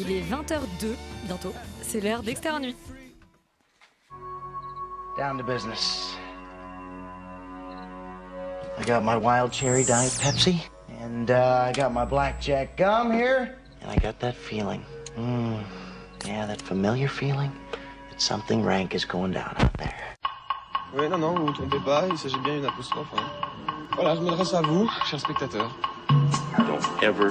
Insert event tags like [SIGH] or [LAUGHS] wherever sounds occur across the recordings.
Il est 20h02 bientôt. C'est l'heure d'Extérieur Nuit. Down to business. I got my wild cherry diet Pepsi, and uh, I got my blackjack gum here, and I got that feeling. Mm, yeah, that familiar feeling that something rank is going down out there. Oui, non, non, vous vous trompez pas, il s'agit bien d'une apostrophe. hein. Voilà, je m'adresse à vous, chers spectateurs. Don't ever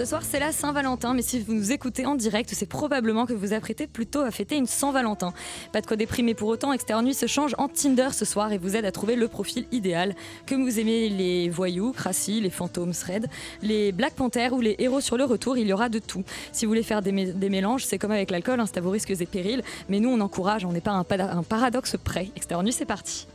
Ce soir, c'est la Saint-Valentin, mais si vous nous écoutez en direct, c'est probablement que vous apprêtez plutôt à fêter une Saint-Valentin. Pas de quoi déprimer pour autant, Extérieur Nuit se change en Tinder ce soir et vous aide à trouver le profil idéal. Que vous aimez les voyous, crassis, les fantômes, thread, les Black Panthers ou les héros sur le retour, il y aura de tout. Si vous voulez faire des, mé- des mélanges, c'est comme avec l'alcool, hein, c'est à vos risques et périls, mais nous on encourage, on n'est pas un, paradoxe près. Extérieur Nuit, c'est parti.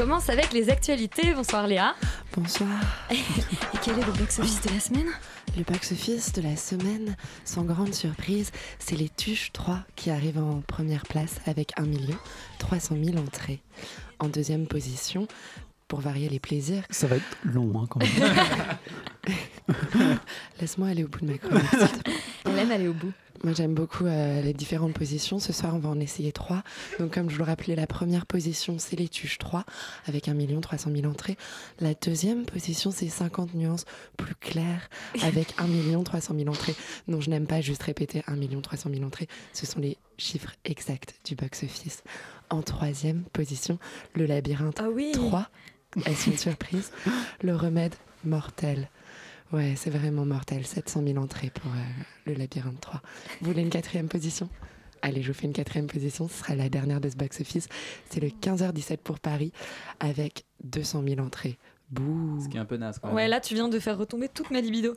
Commence avec les actualités. Bonsoir Léa. Bonsoir. [LAUGHS] Et quel est le box-office de la semaine? Le box-office de la semaine, sans grande surprise, c'est les Tuches 3 qui arrivent en première place avec 1 300 000 entrées. En deuxième position, pour varier les plaisirs, Ça va être long hein, quand même. [LAUGHS] [LAUGHS] laisse-moi aller au bout de ma chronique. Elle aime aller au bout. Moi j'aime beaucoup euh, les différentes positions. Ce soir on va en essayer trois. Donc comme je le rappelais, la première position c'est les Tuches 3 avec 1 300 000 entrées. La deuxième position c'est 50 nuances plus claires avec 1 300 000 entrées. Non, je n'aime pas juste répéter 1 300 000 entrées. Ce sont les chiffres exacts du box-office. En troisième position, le labyrinthe Ah oui 3. Est-ce une surprise? Le remède mortel. Ouais, c'est vraiment mortel. 700 000 entrées pour euh, le labyrinthe 3. Vous voulez une quatrième position? Allez, je vous fais une quatrième position. Ce sera la dernière de ce box-office. C'est le 15h17 pour Paris avec 200 000 entrées. Bouh Ce qui est un peu naze quand même. Ouais, là, tu viens de faire retomber toute ma libido.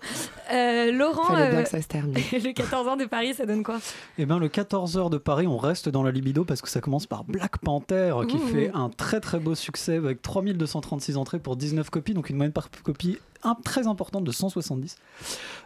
Euh, Laurent, Fallait bien euh, que ça se termine. [LAUGHS] le 14 ans de Paris, ça donne quoi? Eh bien, le 14h de Paris, on reste dans la libido parce que ça commence par Black Panther qui Ouh. fait un très très beau succès avec 3236 entrées pour 19 copies, donc une moyenne par copie un- très importante de 170,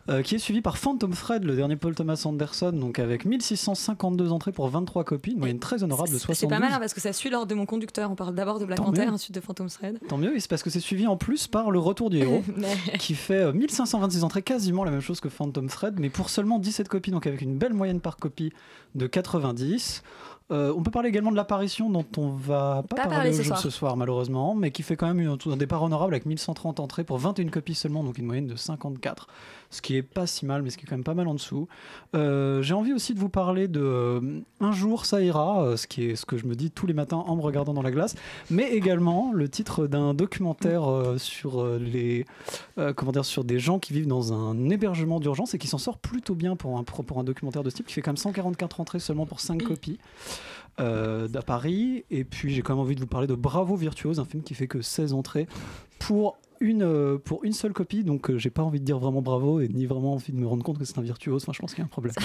euh, qui est suivi par Phantom Fred, le dernier Paul Thomas Anderson, donc avec 1652 entrées pour 23 copies, une moyenne très honorable de C'est 72. c'est pas mal hein, parce que ça suit l'ordre de mon conducteur. On parle d'abord de Black Panther, ensuite de Phantom Thread. Tant mieux, et c'est parce que c'est suivi en plus par le retour du héros. [LAUGHS] Qui fait euh, 1526 entrées, quasiment la même chose que Phantom Thread, mais pour seulement 17 copies, donc avec une belle moyenne par copie de 90. Euh, on peut parler également de l'apparition dont on va pas, Pas parler, ce soir. ce soir malheureusement, mais qui fait quand même une- un départ honorable avec 1130 entrées pour 21 copies seulement, donc une moyenne de 54, ce qui est pas si mal, mais ce qui est quand même pas mal en dessous. Euh, J'ai envie aussi de vous parler de euh, Un jour ça ira, ce qui est ce que je me dis tous les matins en me regardant dans la glace, mais également le titre d'un documentaire sur les comment dire sur des gens qui vivent dans un hébergement d'urgence et qui s'en sort plutôt bien pour un pour, pour un documentaire de ce type qui fait quand même 144 entrées seulement pour 5 copies euh, d'à Paris et puis j'ai quand même envie de vous parler de Bravo Virtuose un film qui fait que 16 entrées pour une, euh, pour une seule copie, donc euh, j'ai pas envie de dire vraiment bravo et ni vraiment envie de me rendre compte que c'est un virtuose. Enfin, je pense qu'il y a un problème. [LAUGHS]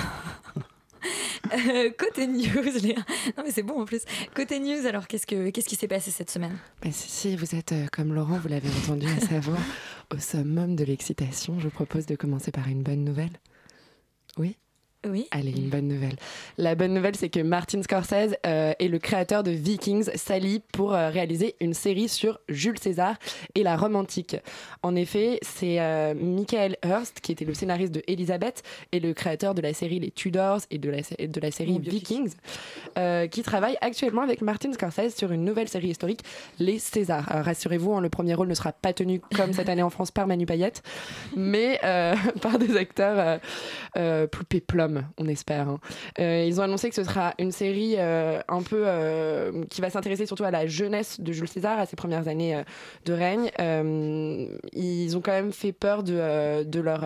Euh, côté news, Léa. Non mais c'est bon en plus. Côté news, alors qu'est-ce que qu'est-ce qui s'est passé cette semaine? Bah, si, si, vous êtes euh, comme Laurent, vous l'avez entendu à savoir, [LAUGHS] au summum de l'excitation. Je vous propose de commencer par une bonne nouvelle. Oui? Oui. Allez, une bonne nouvelle. La bonne nouvelle, c'est que Martin Scorsese euh, est le créateur de Vikings s'allie pour euh, réaliser une série sur Jules César et la Rome antique. En effet, c'est euh, Michael Hurst, qui était le scénariste de Elizabeth et le créateur de la série Les Tudors et de la, sé- de la série. Vikings, euh, qui travaille actuellement avec Martin Scorsese sur une nouvelle série historique, Les Césars. Rassurez-vous, hein, le premier rôle ne sera pas tenu comme cette année en France par Manu Payette, mais [LAUGHS] par des acteurs plus péplums, on espère. hein. Euh, ils ont annoncé que ce sera une série euh, un peu euh, qui va s'intéresser surtout à la jeunesse de Jules César, à ses premières années de règne. Ils ont quand même fait peur de, leur,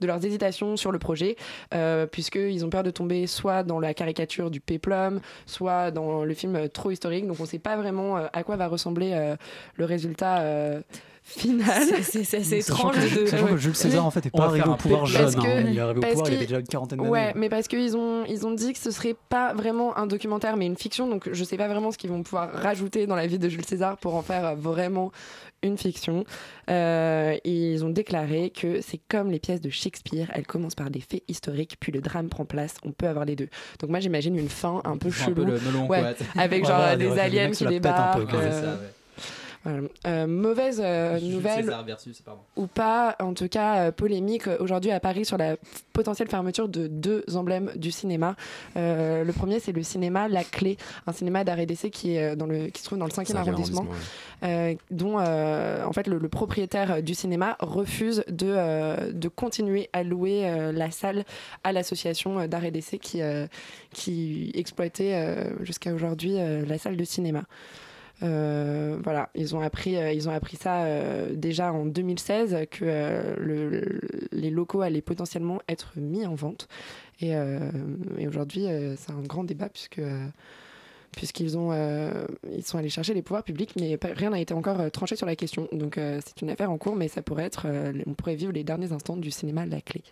de leurs hésitations sur le projet, puisqu'ils ont peur de tomber soit dans la caricature du péplum, soit dans le film trop historique. Donc on ne sait pas vraiment à quoi va ressembler le résultat euh, final. C'est- c'est c'est assez étrange que, de. sachant que Jules César en fait est On va pas arrivé au pouvoir jeune. Hein. que- Il est arrivé au pouvoir, il avait déjà une quarantaine d'années. Ouais, mais parce qu'ils ont, ils ont dit que ce serait pas vraiment un documentaire, mais une fiction. Donc je sais pas vraiment ce qu'ils vont pouvoir rajouter dans la vie de Jules César pour en faire vraiment une fiction. Euh, ils ont déclaré que c'est comme les pièces de Shakespeare. Elles commencent par des faits historiques, puis le drame prend place. On peut avoir les deux. Donc moi j'imagine une fin un peu font un peu chelou. le melon, Ouais, quoi. avec [LAUGHS] genre des- aliens qui débarquent. Euh, voilà. Mauvaise euh, nouvelle César versus, pardon. ou pas, en tout cas euh, polémique aujourd'hui à Paris sur la potentielle fermeture de deux emblèmes du cinéma. Euh, le premier, c'est le cinéma La Clé, un cinéma d'arrêt d'essai qui, est, dans le, qui se trouve dans le 5e Cinquième arrondissement, ouais. euh, dont euh, en fait le, le propriétaire du cinéma refuse de, euh, de continuer à louer euh, la salle à l'association d'arrêt d'essai qui, euh, qui exploitait euh, jusqu'à aujourd'hui euh, la salle de cinéma. Euh, voilà, ils ont appris, euh, ils ont appris ça euh, déjà en 2016 que le- le- les locaux allaient potentiellement être mis en vente. Et, aujourd'hui, c'est un grand débat puisque puisqu'ils ont, ils sont allés chercher les pouvoirs publics, mais rien n'a été encore tranché sur la question. Donc c'est une affaire en cours, mais ça pourrait être, on pourrait vivre les derniers instants du cinéma La Clé.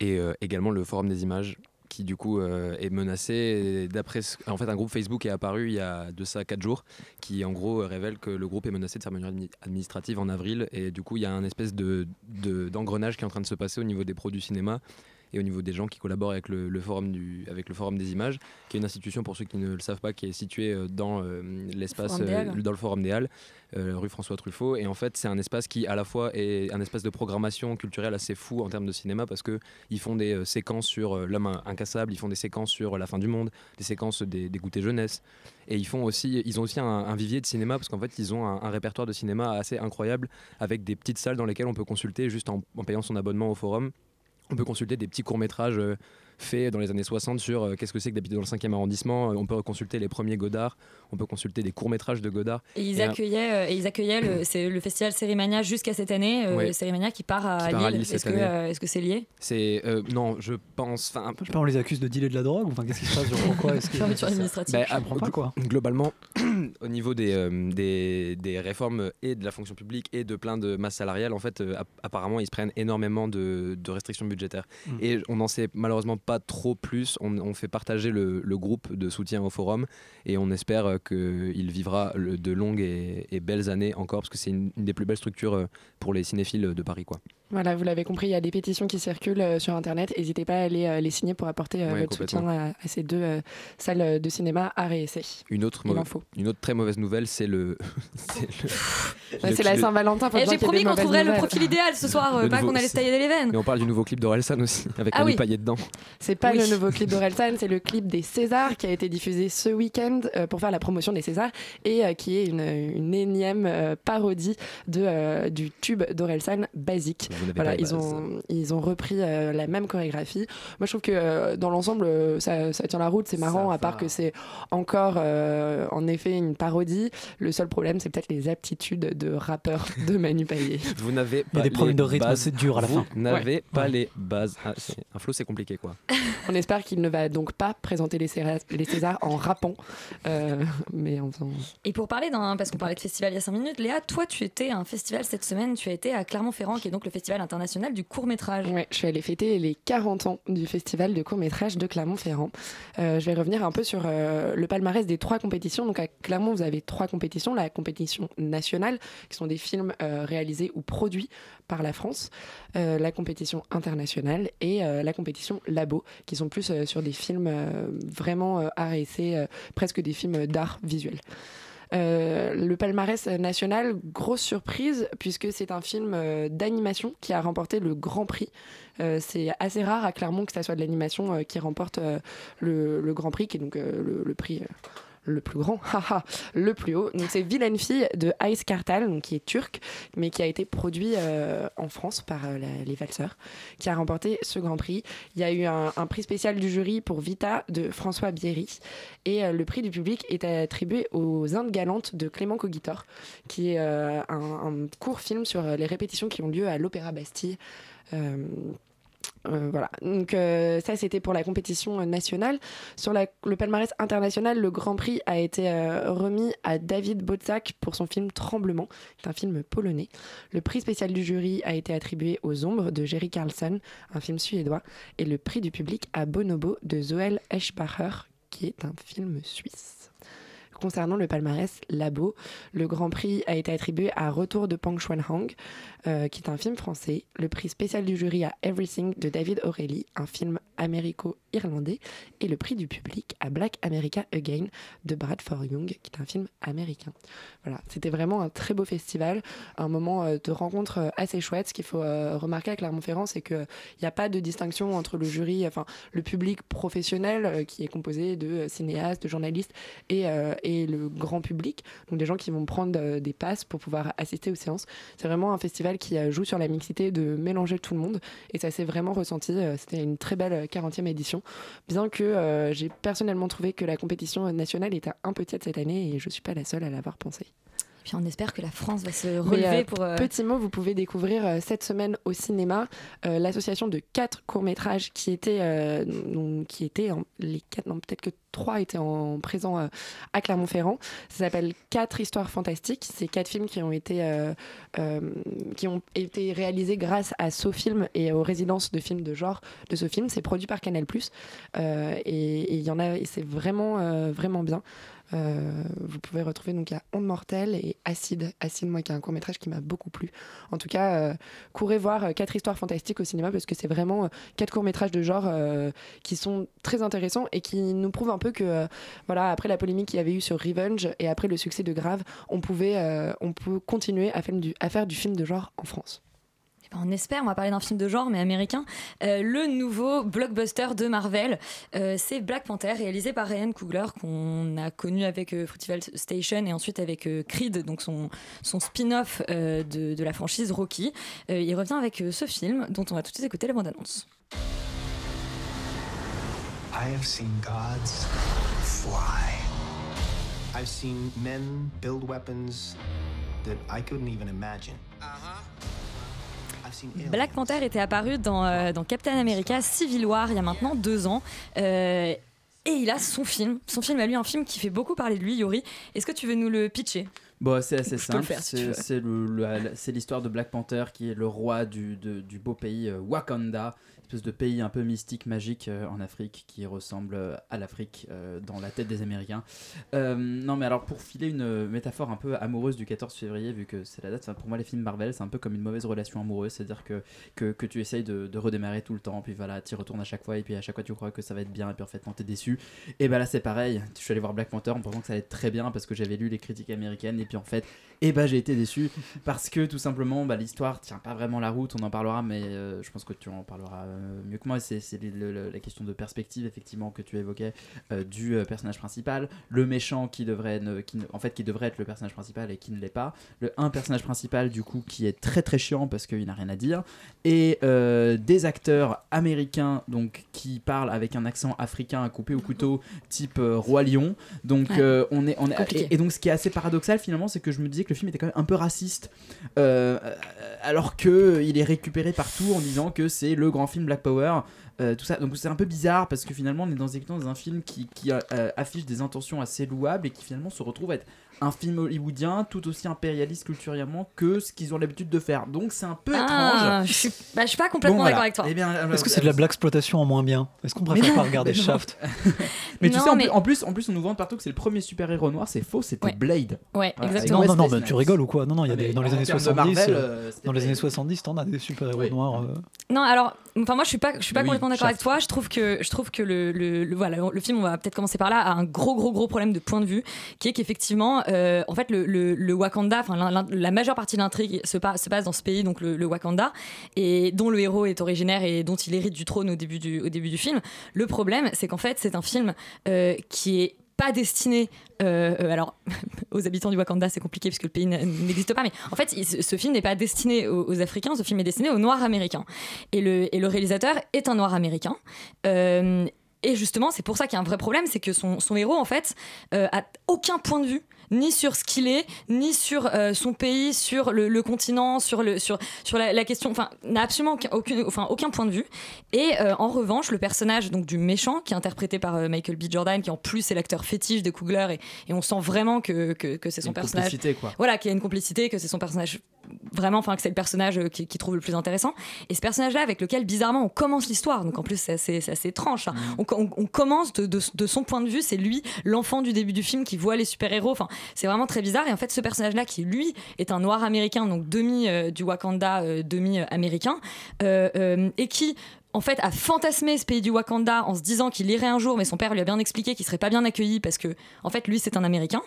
Et également le forum des images qui du coup euh, est menacé. D'après, en fait, un groupe Facebook est apparu il y a de ça 4 jours, qui en gros euh, révèle que le groupe est menacé de fermeture admi- administrative en avril. Et du coup, il y a un espèce de- d'engrenage qui est en train de se passer au niveau des pros du cinéma et au niveau des gens qui collaborent avec le, le forum du, avec le forum des images, qui est une institution pour ceux qui ne le savent pas, qui est située euh, dans euh, l'espace, Forum des euh, dans le forum des Halles, rue François Truffaut. Et en fait, c'est un espace qui à la fois est un espace de programmation culturelle assez fou en termes de cinéma parce que ils font des séquences sur l'homme in- incassable, ils font des séquences sur la fin du monde, des séquences des, des goûters jeunesse. Et ils font aussi, ils ont aussi un, un vivier de cinéma parce qu'en fait, ils ont un, un répertoire de cinéma assez incroyable avec des petites salles dans lesquelles on peut consulter juste en, en payant son abonnement au forum. On peut consulter des petits courts-métrages euh, faits dans les années 60 sur euh, qu'est-ce que c'est que d'habiter dans le 5e arrondissement. Euh, On peut consulter les premiers Godard, on peut consulter des courts-métrages de Godard. Et ils Et, accueillaient, euh, et ils accueillaient le, c'est le festival Sérimania jusqu'à cette année. euh, Ouais. Sérimania qui part à Qui part à Lille. Lille cette Est-ce que année. euh, est-ce que c'est lié? C'est euh, non, je pense. Enfin, Je sais pas, on les accuse de dealer de la drogue enfin qu'est-ce qui se passe genre, Pourquoi est-ce que Fermeture administrative. Bah, Je comprends pas quoi. Globalement, [CLEARS THROAT] au niveau des, euh, des, des réformes et de la fonction publique et de plein de masses salariales, en fait, euh, app- apparemment, ils se prennent énormément de, de restrictions budgétaires. Mm. Et on n'en sait malheureusement pas trop plus. On, fait partager le, groupe de soutien au forum et on espère euh, qu'il vivra de longues et, et belles années encore parce que c'est une, une des plus belles structures euh, pour les cinéphiles de Paris. Quoi. Voilà, vous l'avez compris, il y a des pétitions qui circulent euh, sur Internet. N'hésitez pas à aller euh, les signer pour apporter euh, Ouais, votre soutien à, à ces deux euh, salles de cinéma à réessayer. Une autre, Il en mau- faut. une autre très mauvaise nouvelle, c'est le. [LAUGHS] c'est le- Ouais, le c'est la Saint-Valentin. Eh, J'ai promis qu'on trouverait le profil idéal ce [LAUGHS] soir, euh, pas qu'on allait se tailler des veines. Mais on parle du nouveau clip d'Orelsan aussi, avec Ah Manu oui. Payet dedans. C'est pas Oui. le nouveau clip d'Orelsan, c'est le clip des Césars qui a été diffusé ce week-end euh, pour faire la promotion des Césars et euh, qui est une, une énième euh, parodie de, euh, du tube d'Orelsan basique. Vous n'avez Voilà, pas les ils bases. ont, ils ont repris euh, la même chorégraphie. Moi, je trouve que euh, dans l'ensemble, euh, ça, ça tient la route, c'est marrant, Ça à part va. que c'est encore, euh, en effet, une parodie. Le seul problème, c'est peut-être les aptitudes de rappeur [LAUGHS] de Manu Payet. Vous n'avez pas Il y a des problèmes les de rythme, bases. c'est dur à la Vous fin. n'avez pas Ouais. les bases. Ah, c'est- un flow, c'est compliqué quoi. [LAUGHS] On espère qu'il ne va donc pas présenter les, Céra- les Césars en rappant, euh, mais en. Et pour parler d'un, parce qu'on parlait de festival il y a 5 minutes, Léa, toi tu étais à un festival cette semaine, tu as été à Clermont-Ferrand, qui est donc le festival international du court métrage. Ouais, je suis allée fêter les 40 ans du festival de court-métrage de Clermont-Ferrand. Euh, je vais revenir un peu sur euh, le palmarès des trois compétitions. Donc à Clermont, vous avez trois compétitions. La compétition nationale, qui sont des films euh, réalisés ou produits par la France. La compétition internationale et la compétition Labo, qui sont plus sur des films vraiment euh, presque des films d'art visuel. Euh, le palmarès national, grosse surprise, puisque c'est un film euh, d'animation qui a remporté le Grand Prix. Euh, c'est assez rare à Clermont que ça soit de l'animation qui remporte le, Grand Prix, qui est donc le prix. Le plus grand, [LAUGHS] le plus haut. Donc c'est Vilaine fille de Ice Kartal, donc qui est turc, mais qui a été produit euh, en France par euh, les Valseurs, qui a remporté ce Grand Prix. Il y a eu un, prix spécial du jury pour Vita de François Bierry, et euh, le prix du public est attribué aux Indes galantes de Clément Cogitor, qui est un, court film sur les répétitions qui ont lieu à l'Opéra Bastille. Euh, voilà, donc euh, ça c'était pour la compétition euh, nationale. Sur le palmarès international, le Grand Prix a été remis à David Botzak pour son film Tremblement, qui est un film polonais. Le prix spécial du jury a été attribué aux Ombres de Jerry Carlson, un film suédois, et le prix du public à Bonobo de Zoel Eschbacher, qui est un film suisse. Concernant le palmarès Labo, le Grand Prix a été attribué à Retour de Pang Chuan-hang, euh, qui est un film français. Le prix spécial du jury à Everything de David O'Reilly, un film américo-irlandais. Et le prix du public à Black America Again de Bradford Young, qui est un film américain. Voilà, c'était vraiment un très beau festival, un moment euh, de rencontre euh, assez chouette. Ce qu'il faut euh, remarquer à Clermont-Ferrand, c'est qu'il n'y a pas de distinction entre le jury, enfin le public professionnel euh, qui est composé de cinéastes, de journalistes et, le grand public, donc des gens qui vont prendre euh, des passes pour pouvoir assister aux séances. C'est vraiment un festival qui euh, joue sur la mixité de mélanger tout le monde et ça s'est vraiment ressenti. Euh, C'était une très belle euh, 40e édition, bien que j'ai personnellement trouvé que la compétition nationale était un peu tiède cette année et je suis pas la seule à l'avoir pensé. Puis on espère que la France va se relever euh, pour. euh, Petit mot, vous pouvez découvrir euh, cette semaine au cinéma l'association de quatre courts-métrages qui étaient, donc, qui étaient en- les quatre, non, peut-être que trois étaient en présent à Clermont-Ferrand. Ça s'appelle Quatre histoires fantastiques. C'est quatre films qui ont été, euh, euh, qui ont été réalisés grâce à SoFilm et aux résidences de films de genre de SoFilm. C'est produit par Canal+. Euh, et il y en a, et c'est vraiment, vraiment bien. Euh, vous pouvez retrouver donc il y a Onde mortelle et Acide. Acide, moi, qui est un court métrage qui m'a beaucoup plu. En tout cas, euh, courez voir euh, quatre histoires fantastiques au cinéma parce que c'est vraiment quatre courts métrages de genre qui sont très intéressants et qui nous prouvent un peu que voilà après la polémique qu'il y avait eu sur Revenge et après le succès de Grave, on pouvait on peut continuer à faire du à faire du film de genre en France. Ben, On espère, on va parler d'un film de genre mais américain. Euh, le nouveau blockbuster de Marvel, euh, c'est Black Panther, réalisé par Ryan Coogler, qu'on a connu avec euh, Fruitvale Station et ensuite avec euh, Creed, donc son, son spin-off euh, de, de la franchise Rocky. Euh, il revient avec euh, ce film dont on va tout de suite écouter la bande-annonce. I have seen gods fly. I've seen men build weapons that I couldn't even imagine. Aliens. Black Panther était apparu dans, euh, dans Captain America Civil War il y a maintenant deux ans. Euh, et il a son film, son film à lui, un film qui fait beaucoup parler de lui, Yori. Est-ce que tu veux nous le pitcher? Bon, c'est assez simple. si c'est l'histoire de Black Panther qui est le roi du, de- du beau pays euh, Wakanda, espèce de pays un peu mystique, magique euh, en Afrique qui ressemble euh, à l'Afrique euh, dans la tête des Américains. Non, mais alors pour filer une métaphore un peu amoureuse du 14 février, vu que c'est la date, pour moi les films Marvel c'est un peu comme une mauvaise relation amoureuse, c'est-à-dire que, que, que tu essayes de, redémarrer tout le temps, puis voilà, tu y retournes à chaque fois, et puis à chaque fois tu crois que ça va être bien, et puis en fait non, t'es déçu. Et bah là c'est pareil, je suis allé voir Black Panther en pensant que ça allait être très bien parce que j'avais lu les critiques américaines, et puis en fait, et bah j'ai été déçu parce que tout simplement bah, l'histoire tient pas vraiment la route, on en parlera, mais je pense que tu en parleras mieux que moi. C'est la question de perspective effectivement que tu évoquais euh, du euh, personnage principal, le méchant qui devrait, ne- qui ne- en fait qui devrait être le personnage principal et qui ne l'est pas, le un personnage principal du coup qui est très très chiant parce qu'il n'a rien à dire, et euh, des acteurs américains donc qui parlent avec un accent africain à couper au couteau type euh, roi lion. Donc Ouais. euh, on est on est Compliqué. et, et donc ce qui est assez paradoxal finalement, c'est que je me disais que le film était quand même un peu raciste, euh, euh, alors que euh, il est récupéré partout en disant que c'est le grand film Black Power. euh, tout ça, donc c'est un peu bizarre parce que finalement on est dans, un film qui, qui, euh, affiche des intentions assez louables et qui finalement se retrouve à être un film hollywoodien tout aussi impérialiste culturellement que ce qu'ils ont l'habitude de faire. Donc c'est un peu Ah, étrange. je suis, bah, je suis pas complètement Bon, voilà. d'accord avec toi. Eh alors, Est-ce que c'est de la black exploitation en moins bien Est-ce qu'on préfère pas regarder [LAUGHS] Mais. Shaft Mais tu Non, sais, en, mais- plus, en plus, en plus, on nous vend partout que c'est le premier super-héros noir, c'est faux, c'était Ouais. Blade. Ouais, Voilà, exactement. Non, non, non, bah, tu rigoles ou quoi Non, non, il y a des, mais dans les années termes de 70, Marvel, euh, euh, dans les Blade. années 70, t'en as des super-héros noirs. euh. Non, alors, enfin moi je suis pas, je suis pas Oui, complètement d'accord avec toi. Je trouve que, je trouve que le, le, le- voilà, le film, on va peut-être commencer par là, a un gros, gros, gros problème de point de vue, qui est qu'effectivement, euh, en fait, le, Wakanda, la majeure partie de l'intrigue se, pa- se passe dans ce pays, donc le, Wakanda, et dont le héros est originaire et dont il hérite du trône au début du, film. Le problème, c'est qu'en fait, c'est un film euh, qui est pas destiné. euh, alors, [LAUGHS] aux habitants du Wakanda, c'est compliqué puisque le pays n'existe pas, mais en fait, ce film n'est pas destiné aux, Africains, ce film est destiné aux Noirs américains. Et le, réalisateur est un Noir américain. Et justement, c'est pour ça qu'il y a un vrai problème, c'est que son, son héros, en fait, a aucun point de vue, ni sur ce qu'il est, ni sur euh, son pays, sur le, le continent, sur, le, sur, sur la, la question, enfin, n'a absolument aucun, aucune- enfin, aucun point de vue. Et euh, en revanche, le personnage donc, du méchant, qui est interprété par euh, Michael B. Jordan, qui en plus est l'acteur fétiche de Coogler, et, et on sent vraiment que, que, que c'est son Une personnage. complicité, quoi. Voilà, qu'il y a une complicité, que c'est son personnage vraiment, enfin que c'est le personnage euh, qui, qui trouve le plus intéressant. Et ce personnage-là, avec lequel bizarrement on commence l'histoire, donc en plus c'est assez, assez étrange. ça. On, on- on commence de, de- de son point de vue, c'est lui, l'enfant du début du film, qui voit les super-héros. Enfin, c'est vraiment très bizarre. Et en fait, ce personnage-là, qui lui est un noir américain, donc demi euh, du Wakanda, euh, demi américain, et qui en fait, a fantasmé ce pays du Wakanda en se disant qu'il irait un jour, mais son père lui a bien expliqué qu'il serait pas bien accueilli parce que, en fait, lui, c'est un Américain.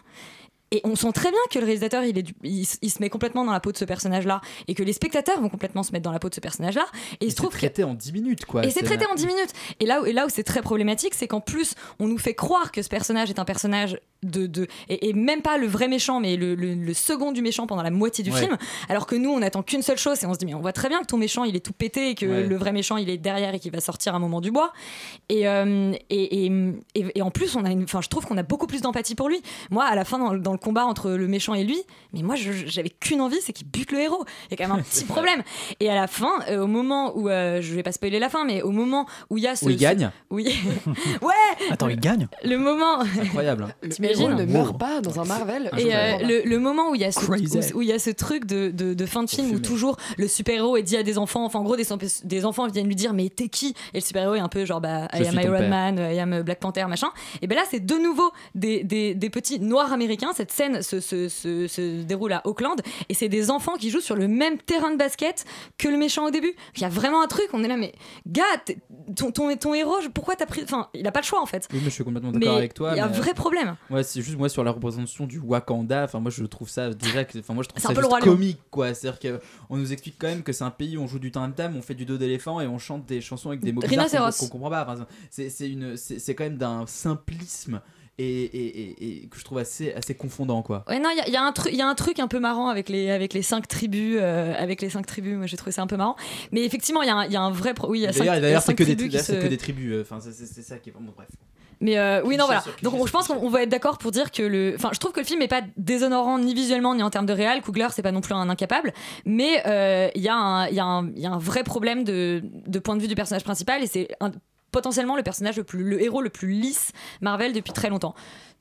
Et on sent très bien que le réalisateur, il, est du- il, il se met complètement dans la peau de ce personnage-là, et que les spectateurs vont complètement se mettre dans la peau de ce personnage-là. Et il se trouve que traité en 10 minutes, quoi. et c'est traité en 10 minutes. Et là, où- et là où c'est très problématique, c'est qu'en plus, on nous fait croire que ce personnage est un personnage de. de et, et même pas le vrai méchant, mais le, le- le second du méchant pendant la moitié du Ouais. film. Alors que nous, on attend qu'une seule chose, et on se dit, mais on voit très bien que ton méchant, il est tout pété, et que Ouais. le vrai méchant, il est derrière et qu'il va sortir à un moment du bois. Et, euh, et, et, et- et en plus, on a une, enfin, je trouve qu'on a beaucoup plus d'empathie pour lui. Moi, à la fin, dans, dans le combat entre le méchant et lui, mais moi, j'avais qu'une envie, c'est qu'il bute le héros. Il y a quand même un [LAUGHS] petit problème. Et à la fin, euh, au moment où, euh, je vais pas spoiler la fin, mais au moment où il y a ce. Où il ce- gagne [LAUGHS] Oui. [LAUGHS] ouais Attends, il gagne Le moment. Incroyable. Le T'imagines héros ne meurt pas dans un Marvel. Et euh, le, le moment où il y a ce, Crazy. où, où il y a ce truc de, de, de fin de film où toujours le super-héros est dit à des enfants, enfin en gros des, des enfants viennent lui dire mais t'es qui? Et le super-héros est un peu genre bah Je I am Iron. Man, I am Black Panther, machin. Et ben là c'est de nouveau des, des, des petits noirs américains. Cette scène se, se, se, se déroule à Auckland et c'est des enfants qui jouent sur le même terrain de basket que le méchant au début. Il y a vraiment un truc, on est là mais gars, ton, ton, ton héros, pourquoi t'as pris... Enfin, il a pas le choix en fait. Oui, mais je suis complètement d'accord avec toi. il y a un mais- vrai problème. Ouais, c'est juste moi sur la représentation du Wakanda. Enfin, moi je trouve ça déjà. Enfin, moi je trouve ça un peu le juste Lion. comique, quoi. C'est-à-dire qu'on nous explique quand même que c'est un pays où on joue du tam tam, on fait du dos d'éléphant et on chante des chansons avec des mots qu'on qu'on comprend pas. Enfin, c'est c'est une, c'est c'est quand même d'un simplisme et, et, et- et que je trouve assez, assez confondant, quoi. Ouais, non, il y a- y, un truc- il y a un truc un peu marrant avec les, avec les cinq tribus. euh, avec les cinq tribus, moi j'ai trouvé ça un peu marrant. Mais effectivement, il y, a un- il y a un vrai. pro- Oui, il y a cinq- D'ailleurs, y d'ailleurs, c'est que, des tribus qui d'ailleurs, c'est se- que des tribus. euh, Enfin, c'est- ça qui est vraiment bref. Mais euh, oui, non, voilà. Donc je pense qu'on va être d'accord pour dire que le. Enfin, je trouve que le film n'est pas déshonorant ni visuellement ni en termes de réel. Coogler, c'est pas non plus un incapable. Mais euh, il y, a un- il y, il y a un vrai problème de, de point de vue du personnage principal et c'est potentiellement le personnage le plus. le héros le plus lisse Marvel depuis très longtemps.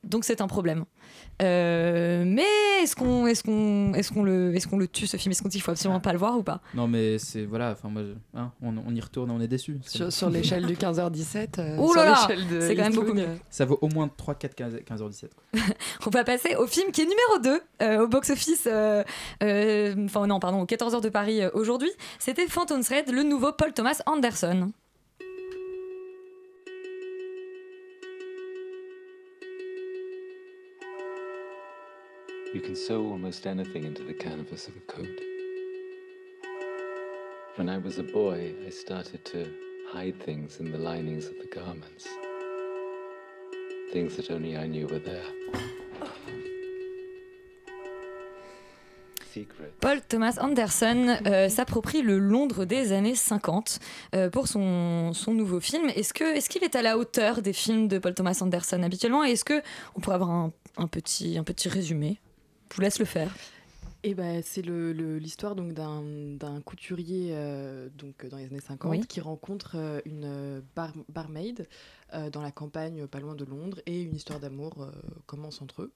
Donc c'est un problème. Euh, mais est-ce qu'on est qu'on est qu'on le, est qu'on le tue ce film? Est-ce qu'on dit qu'il faut absolument pas le voir ou pas? Non, mais c'est. Voilà, enfin, moi, je- hein, on, on y retourne et on est déçu. Sur, sur l'échelle du [LAUGHS] 15h17. euh, Ouh sur là là, l'échelle de c'est quand même beaucoup mieux. euh, Ça vaut au moins 3, 4, 15, 15h17. Quoi. [LAUGHS] On va passer au film qui est numéro 2 euh, au box-office. euh, euh, Enfin, non, pardon, aux 14h de Paris euh, aujourd'hui. C'était Phantom Thread, le nouveau Paul Thomas Anderson. You can sew almost anything into the canvas of a coat. When I was a boy, I started to hide things in the linings of the garments. Things that only I knew were there. Paul Thomas Anderson euh, s'approprie le Londres des années 50 euh, pour son, son nouveau film. Est-ce que est-ce qu'il est à la hauteur des films de Paul Thomas Anderson habituellement? Est-ce que on pourrait avoir un, un petit un petit résumé? Je vous laisse le faire. Et ben c'est le- le- l'histoire donc d'un couturier euh, donc dans les années 50 Oui. qui rencontre euh, une euh, bar- barmaid euh, dans la campagne pas loin de Londres et une histoire d'amour euh, commence entre eux.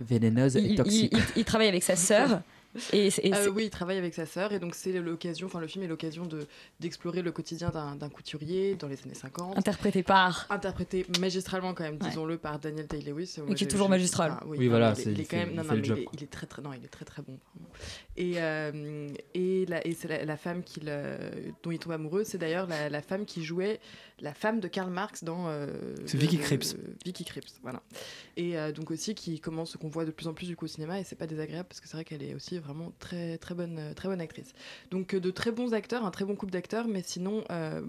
Vénéneuse Il, et il- toxique. il- il travaille avec sa sœur. Et, c'est- et Euh, oui, il travaille avec sa sœur et donc c'est l'occasion, enfin le film est l'occasion de d'explorer le quotidien d'un d'un couturier dans les années 50. interprété par. Interprété magistralement quand même, Ouais. disons-le, par Daniel Day-Lewis. Moi, qui est toujours magistral. enfin, Oui, non, voilà, il est- c'est- il est le job, il très très, non, il est très très bon. Et euh, et la, et c'est la, la femme euh, dont il tombe amoureux, c'est d'ailleurs la, la femme qui jouait la femme de Karl Marx dans. euh, C'est Vicky Krieps. Vicky Krieps, voilà. Et euh, donc aussi qui commence qu'on voit de plus en plus du coup au cinéma et c'est pas désagréable parce que c'est vrai qu'elle est aussi vraiment très très bonne très bonne actrice. Donc de très bons acteurs, un très bon couple d'acteurs, mais sinon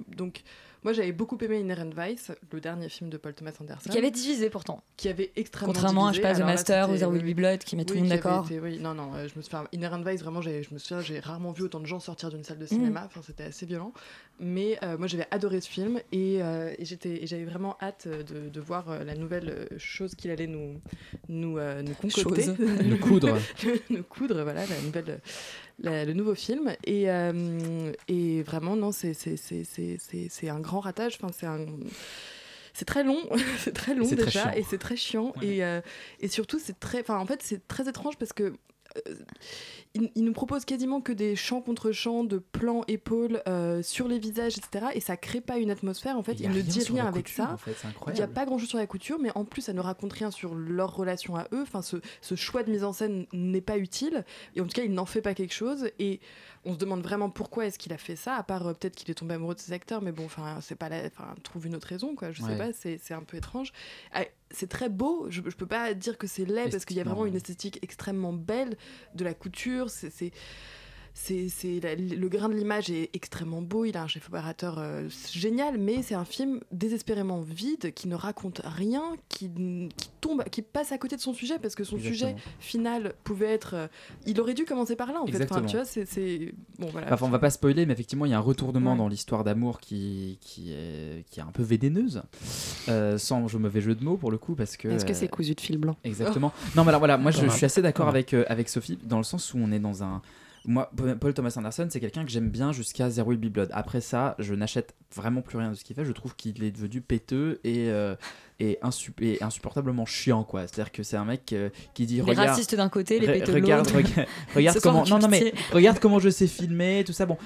donc Moi, j'avais beaucoup aimé Inherent Vice, le dernier film de Paul Thomas Anderson. Qui avait divisé pourtant. Qui avait extrêmement Contrairement à, je divisé. sais pas, The Master ou There Will oui, Be Blood qui met tout le oui, monde d'accord. été- Oui, non, non, euh, je me souviens. Inherent Vice, vraiment, j'ai- je me souviens, j'ai rarement vu autant de gens sortir d'une salle de cinéma. Enfin, c'était assez violent. Mais euh, moi, j'avais adoré ce film et, euh, et j'étais, et j'avais vraiment hâte euh, de, de voir euh, la nouvelle chose qu'il allait nous, nous, euh, nous concocter. Nous coudre. [LAUGHS] nous coudre, voilà, la nouvelle, la- le nouveau film. Et, euh, et vraiment, non, c'est, un grand ratage. Enfin, c'est un. C'est très long, [LAUGHS] c'est très long très déjà, et c'est très chiant. Et, euh, et surtout, c'est très. Enfin, en fait, c'est très étrange parce que. Euh, il, il nous propose quasiment que des champs contre champs, de plans épaules euh, sur les visages, etc. Et ça crée pas une atmosphère. En fait, Il ne dit rien avec couture, ça. en fait, c'est Il n'y a pas grand chose sur la couture, mais en plus, ça ne raconte rien sur leur relation à eux. Enfin, ce, ce choix de mise en scène n'est pas utile. Et en tout cas, il n'en fait pas quelque chose. Et on se demande vraiment pourquoi est-ce qu'il a fait ça, à part euh, peut-être qu'il est tombé amoureux de ses acteurs. Mais bon, enfin, c'est pas la... enfin, trouve une autre raison, quoi. Je Ouais. sais pas, c'est un peu étrange. Ah, C'est très beau. Je, je peux pas dire que c'est laid parce qu'il y a vraiment une esthétique extrêmement belle de la couture. C'est- C'est le grain de l'image est extrêmement beau, il a un chef opérateur euh, génial, mais c'est un film désespérément vide qui ne raconte rien, qui, qui tombe, qui passe à côté de son sujet parce que son Exactement. sujet final pouvait être, euh, il aurait dû commencer par là en fait. Enfin, tu vois, c'est, c'est- bon voilà. Enfin, on va pas spoiler, mais effectivement, il y a un retournement Ouais. dans l'histoire d'amour qui, qui, est, qui est un peu vénéneuse, euh, sans jeu- mauvais jeu de mots pour le coup, parce que. Est-ce que c'est cousu de fil blanc? Exactement. Non, mais alors voilà, moi je, je suis assez d'accord avec, euh, avec Sophie, dans le sens où on est dans un. Moi, Paul Thomas Anderson, c'est quelqu'un que j'aime bien jusqu'à Zero Will Be Blood. Après ça, je n'achète vraiment plus rien de ce qu'il fait. Je trouve qu'il est devenu péteux et, euh, et, insu- et insupportablement chiant, quoi. C'est-à-dire que c'est un mec euh, qui dit Les regarde, racistes d'un côté, les de regarde, l'autre. [LAUGHS] regarde, regarde Ce soir, comment, non, non, mais regarde comment je sais filmer, tout ça. Bon,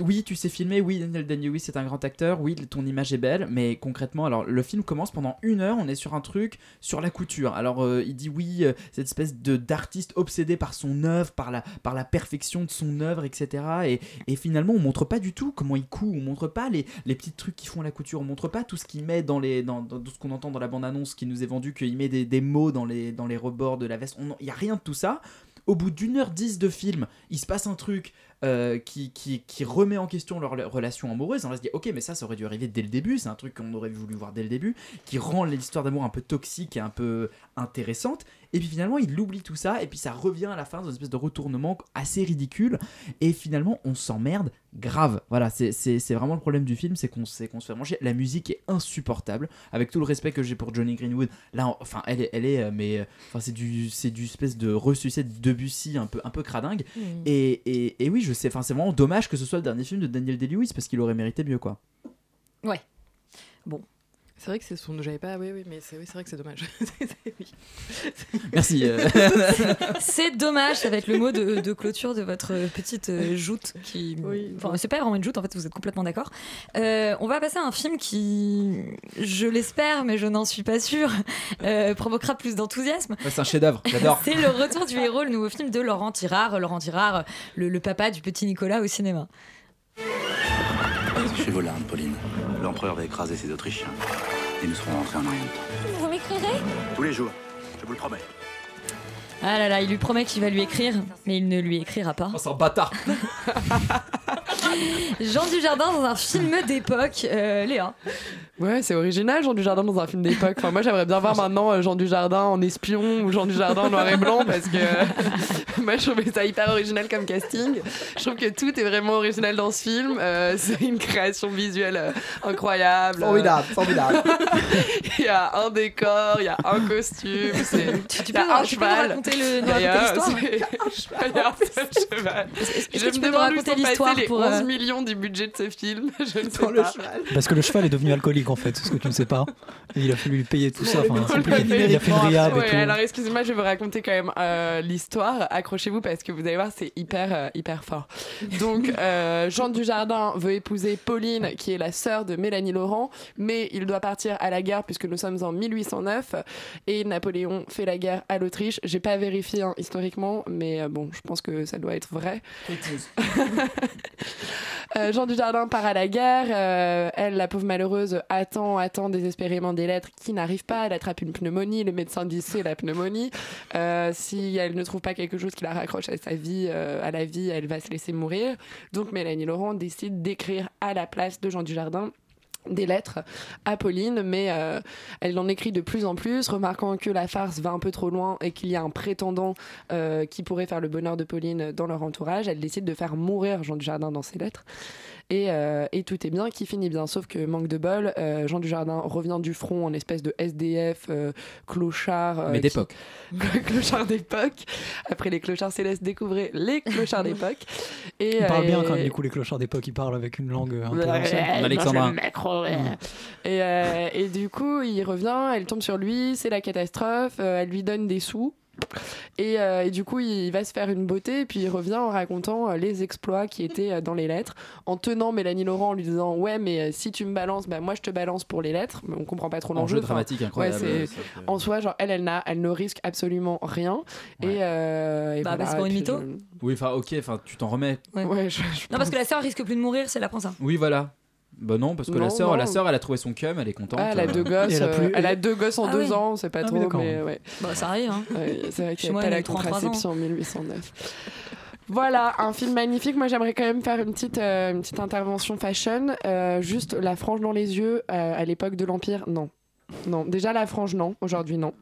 oui, tu sais filmer, oui, Daniel Day-Lewis c'est un grand acteur, oui, ton image est belle, mais concrètement, alors le film commence pendant une heure, on est sur un truc sur la couture. Alors euh, il dit oui, euh, cette espèce de d'artiste obsédé par son œuvre, par la par la perfection de son œuvre, etc. Et, et finalement, on montre pas du tout comment il coud, on montre pas les, les petits trucs qui font la couture, on montre pas tout ce qu'il met dans les dans, dans tout ce qu'on entend dans la bande annonce qui nous est vendu, qu'il met des, mots dans les dans les rebords de la veste. Il y a rien de tout ça. Au bout d'une heure dix de film, il se passe un truc euh, qui, qui, qui remet en question leur relation amoureuse. On va se dire, ok, mais ça, ça aurait dû arriver dès le début. C'est un truc qu'on aurait voulu voir dès le début, qui rend l'histoire d'amour un peu toxique et un peu intéressante. Et puis finalement, il oublie tout ça, et puis ça revient à la fin dans une espèce de retournement assez ridicule. Et finalement, on s'emmerde grave. Voilà, c'est vraiment le problème du film, c'est qu'on qu'on se fait manger. La musique est insupportable. Avec tout le respect que j'ai pour Johnny Greenwood, là, on- enfin, elle est, elle est, euh, mais, euh, enfin, c'est du, c'est du espèce de ressucé de Debussy un peu, un peu cradingue. Mm. Et, et, et oui, je sais, enfin, c'est vraiment dommage que ce soit le dernier film de Daniel Day-Lewis parce qu'il aurait mérité mieux, quoi. Ouais. Bon. C'est vrai que c'est son. J'avais pas. Oui, oui, mais c'est oui, vrai que c'est dommage. [LAUGHS] Oui. Merci. euh. [LAUGHS] C'est dommage, ça va être le mot de, de clôture de votre petite euh, joute qui. Enfin, c'est pas vraiment une joute, en fait, vous êtes complètement d'accord. Euh, on va passer à un film qui, je l'espère, mais je n'en suis pas sûre, euh, provoquera plus d'enthousiasme. Ouais, c'est un chef-d'œuvre, j'adore. c'est le retour du héros, le nouveau film de Laurent Tirard. Laurent Tirard, le, le papa du petit Nicolas au cinéma. Je suis Volard, Pauline. L'empereur va écraser ses Autrichiens. Et nous serons rentrés en rien de temps. Vous m'écrirez? Tous les jours, je vous le promets. Ah là là, il lui promet qu'il va lui écrire, mais il ne lui écrira pas. Oh, c'est un bâtard [LAUGHS] Jean Dujardin dans un film d'époque, euh, Léa. Ouais, c'est original, Jean Dujardin dans un film d'époque. Enfin, moi, j'aimerais bien voir maintenant euh, Jean Dujardin en espion ou Jean Dujardin en noir et blanc parce que [LAUGHS] moi, je trouvais ça hyper original comme casting. Je trouve que tout est vraiment original dans ce film. Euh, c'est une création visuelle euh, incroyable. Formidable, formidable. [LAUGHS] Il y a un décor, il y a un costume, c'est Tu il y a peux un nous- tu peux nous raconter le- nous D'ailleurs, raconter l'histoire c'est- [LAUGHS] il y a un seul cheval. est-ce que Je tu me peux nous demande où raconter sont passés l'histoire les pour, 11 euh, millions du budget de ce film. [LAUGHS] Je ne sais pas. Parce que le cheval est devenu alcoolique en fait, ce que tu ne sais pas. Et il a fallu lui payer tout ça. Enfin, il a fait une riab Ouais, et tout. alors excusez-moi, je vais vous raconter quand même euh, l'histoire. Accrochez-vous parce que vous allez voir, c'est hyper, euh, hyper fort. Donc, euh, Jean Dujardin veut épouser Pauline, qui est la sœur de Mélanie Laurent, mais il doit partir à la guerre puisque nous sommes en 1809 et Napoléon fait la guerre à l'Autriche. J'ai pas vérifié hein, historiquement, mais euh, bon, je pense que ça doit être vrai. [LAUGHS] Euh, Jean Dujardin part à la guerre. euh, elle, la pauvre malheureuse, attend, attend désespérément des lettres qui n'arrivent pas. Elle attrape une pneumonie. Le médecin dit c'est la pneumonie. Euh, si elle ne trouve pas quelque chose qui la raccroche à sa vie, à la vie, elle va se laisser mourir. Donc Mélanie Laurent décide d'écrire à la place de Jean Dujardin des lettres à Pauline, mais euh, elle en écrit de plus en plus, remarquant que la farce va un peu trop loin et qu'il y a un prétendant euh, qui pourrait faire le bonheur de Pauline dans leur entourage. Elle décide de faire mourir Jean Dujardin dans ses lettres. Et, euh, et tout est bien, qui finit bien. Sauf que, manque de bol, euh, Jean Dujardin revient du front en espèce de SDF, euh, clochard. euh, Mais qui- d'époque. [LAUGHS] clochard d'époque. Après les clochards célestes, découvrez les clochards d'époque. Et, Il parle euh, bien quand même, les coups, les clochards d'époque, il parle avec une langue un peu ancienne. ouais. Et, euh, et du coup, il revient, elle tombe sur lui, c'est la catastrophe, euh, elle lui donne des sous. Et, euh, et du coup, il va se faire une beauté, et puis il revient en racontant euh, les exploits qui étaient euh, dans les lettres, en tenant Mélanie Laurent, en lui disant Ouais, mais si tu me balances, bah, moi je te balance pour les lettres. Mais on comprend pas trop l'enjeu. Enjeu dramatique incroyable, ouais, ça, en soi, genre, elle, elle, n'a- elle ne risque absolument rien. Et, euh, et Bah, voilà, parce qu'on est mytho. je- Oui, enfin, ok, enfin, tu t'en remets. Ouais. Ouais, je- je Non, parce que la sœur risque plus de mourir si elle apprend ça. Oui, voilà. Bah non, parce que Non, la sœur, non. la sœur, elle a trouvé son cum, elle est contente. Ah, elle a euh. deux gosses, Et elle a euh, plus- elle a deux gosses en Ah deux oui. ans, c'est pas Ah trop, mais ouais. Bah, ça arrive, hein. Ouais, c'est vrai Chez qu'il n'y moi, a pas elle a la eu 33 ans. contraception en 1809. Voilà, un film magnifique. Moi, j'aimerais quand même faire une petite, euh, une petite intervention fashion. Euh, juste la frange dans les yeux euh, à l'époque de l'Empire, non. Non, déjà la frange, non. Aujourd'hui, non.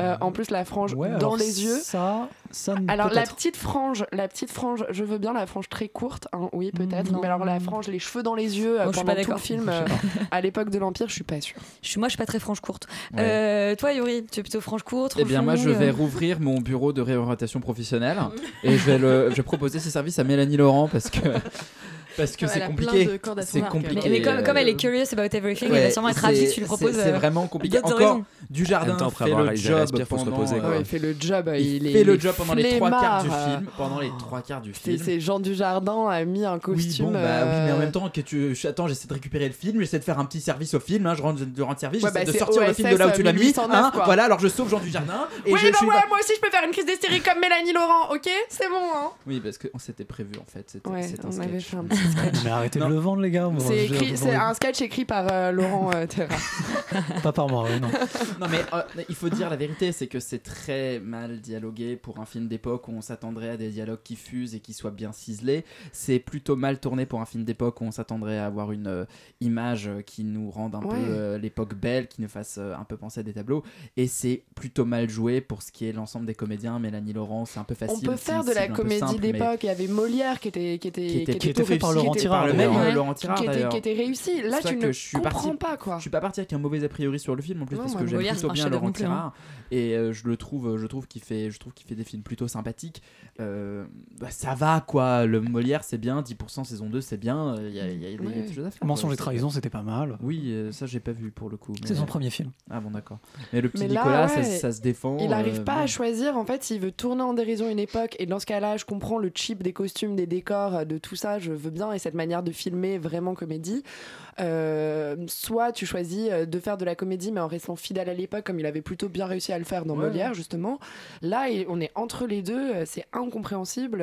Euh, en plus, la frange Ouais, dans les yeux. Ça, ça Alors la peut-être. petite frange, la petite frange, je veux bien la frange très courte, hein, oui peut-être, non. mais alors la frange, les cheveux dans les yeux euh, suis pendant pas tout le d'accord. film, euh, à l'époque de l'Empire, je suis pas sûre. Je suis, moi, je suis pas très franche courte. Ouais. Euh, toi, Yuri, tu es plutôt franche courte Eh bien, moi, je vais rouvrir mon bureau de réorientation professionnelle [LAUGHS] et je vais, le, je vais proposer ces services à Mélanie Laurent parce que parce que Elle c'est compliqué. C'est compliqué. Mais, mais comme, comme elle est curious about everything, elle ouais, va sûrement être ravie si tu lui proposes. C'est c'est euh, vraiment compliqué. Encore, du jardin temps, fait avoir le job faut se pendant, reposer, quoi. Ouais, il fait le job, il il, est fait le il est job pendant les trois quarts du film. Pendant les trois quarts du film. c'est Jean Dujardin a mis un Oui, costume. bon, bah oui, mais en euh, même temps que tu. Attends, j'essaie de récupérer le film, j'essaie de faire un petit service au film, hein, je rends, de rendre service, Ouais, j'essaie bah, de sortir le film de là où tu l'as mis. 1809, hein, voilà, alors je sauve Jean du Jardin Oui, bah ouais, moi aussi je peux faire une crise d'hystérie comme Mélanie Laurent, ok? C'est bon, hein Oui, parce qu'on s'était prévu en fait. C'était un sketch. Mais arrêtez Non. de le vendre, les gars. C'est écrit, un sketch écrit par euh, Laurent euh, Terra. [LAUGHS] Pas par moi, non. Non mais euh, il faut dire la vérité, c'est que c'est très mal dialogué pour un film d'époque où on s'attendrait à des dialogues qui fusent et qui soient bien ciselés. C'est plutôt mal tourné pour un film d'époque où on s'attendrait à avoir une euh, image qui nous rende un Ouais. peu euh, l'époque belle, qui nous fasse euh, un peu penser à des tableaux. Et c'est plutôt mal joué pour ce qui est l'ensemble des comédiens. Mélanie Laurent, c'est un peu On facile. peut faire de la comédie simple, mais- d'époque. Il y avait Molière qui était qui était Qui était- qui était tout fait par Laurent qui était- Tirard, par le même Ouais. euh, Laurent Tirard qui était, d'ailleurs. qui était réussi. Là, tu ne je suis comprends parti- pas quoi. Je suis pas parti avec un mauvais a priori sur le film en plus Non, parce moi, que j'aime Molière, plutôt bien Laurent hein. Tirard et euh, je le trouve je trouve qu'il fait je trouve qu'il fait des films plutôt sympathiques Euh, bah, ça va quoi le Molière c'est bien 10% saison 2 c'est bien il y a, y a- y a des Ouais. choses à faire Mensonge et trahison, c'était pas mal. oui euh, ça j'ai pas vu pour le coup C'est son premier film. ah bon d'accord mais le petit Nicolas ça, se défend Il n'arrive euh, pas à choisir en fait s'il veut tourner en dérision une époque et dans ce cas-là je comprends le cheap des costumes, des décors, euh, de tout ça, je veux bien et cette manière de filmer vraiment comédie. Euh, soit tu choisis euh, de faire de la comédie mais en restant fidèle à l'époque comme il avait plutôt bien réussi à le faire dans Ouais. Molière justement. Là on est entre les deux, euh, c'est incompréhensible.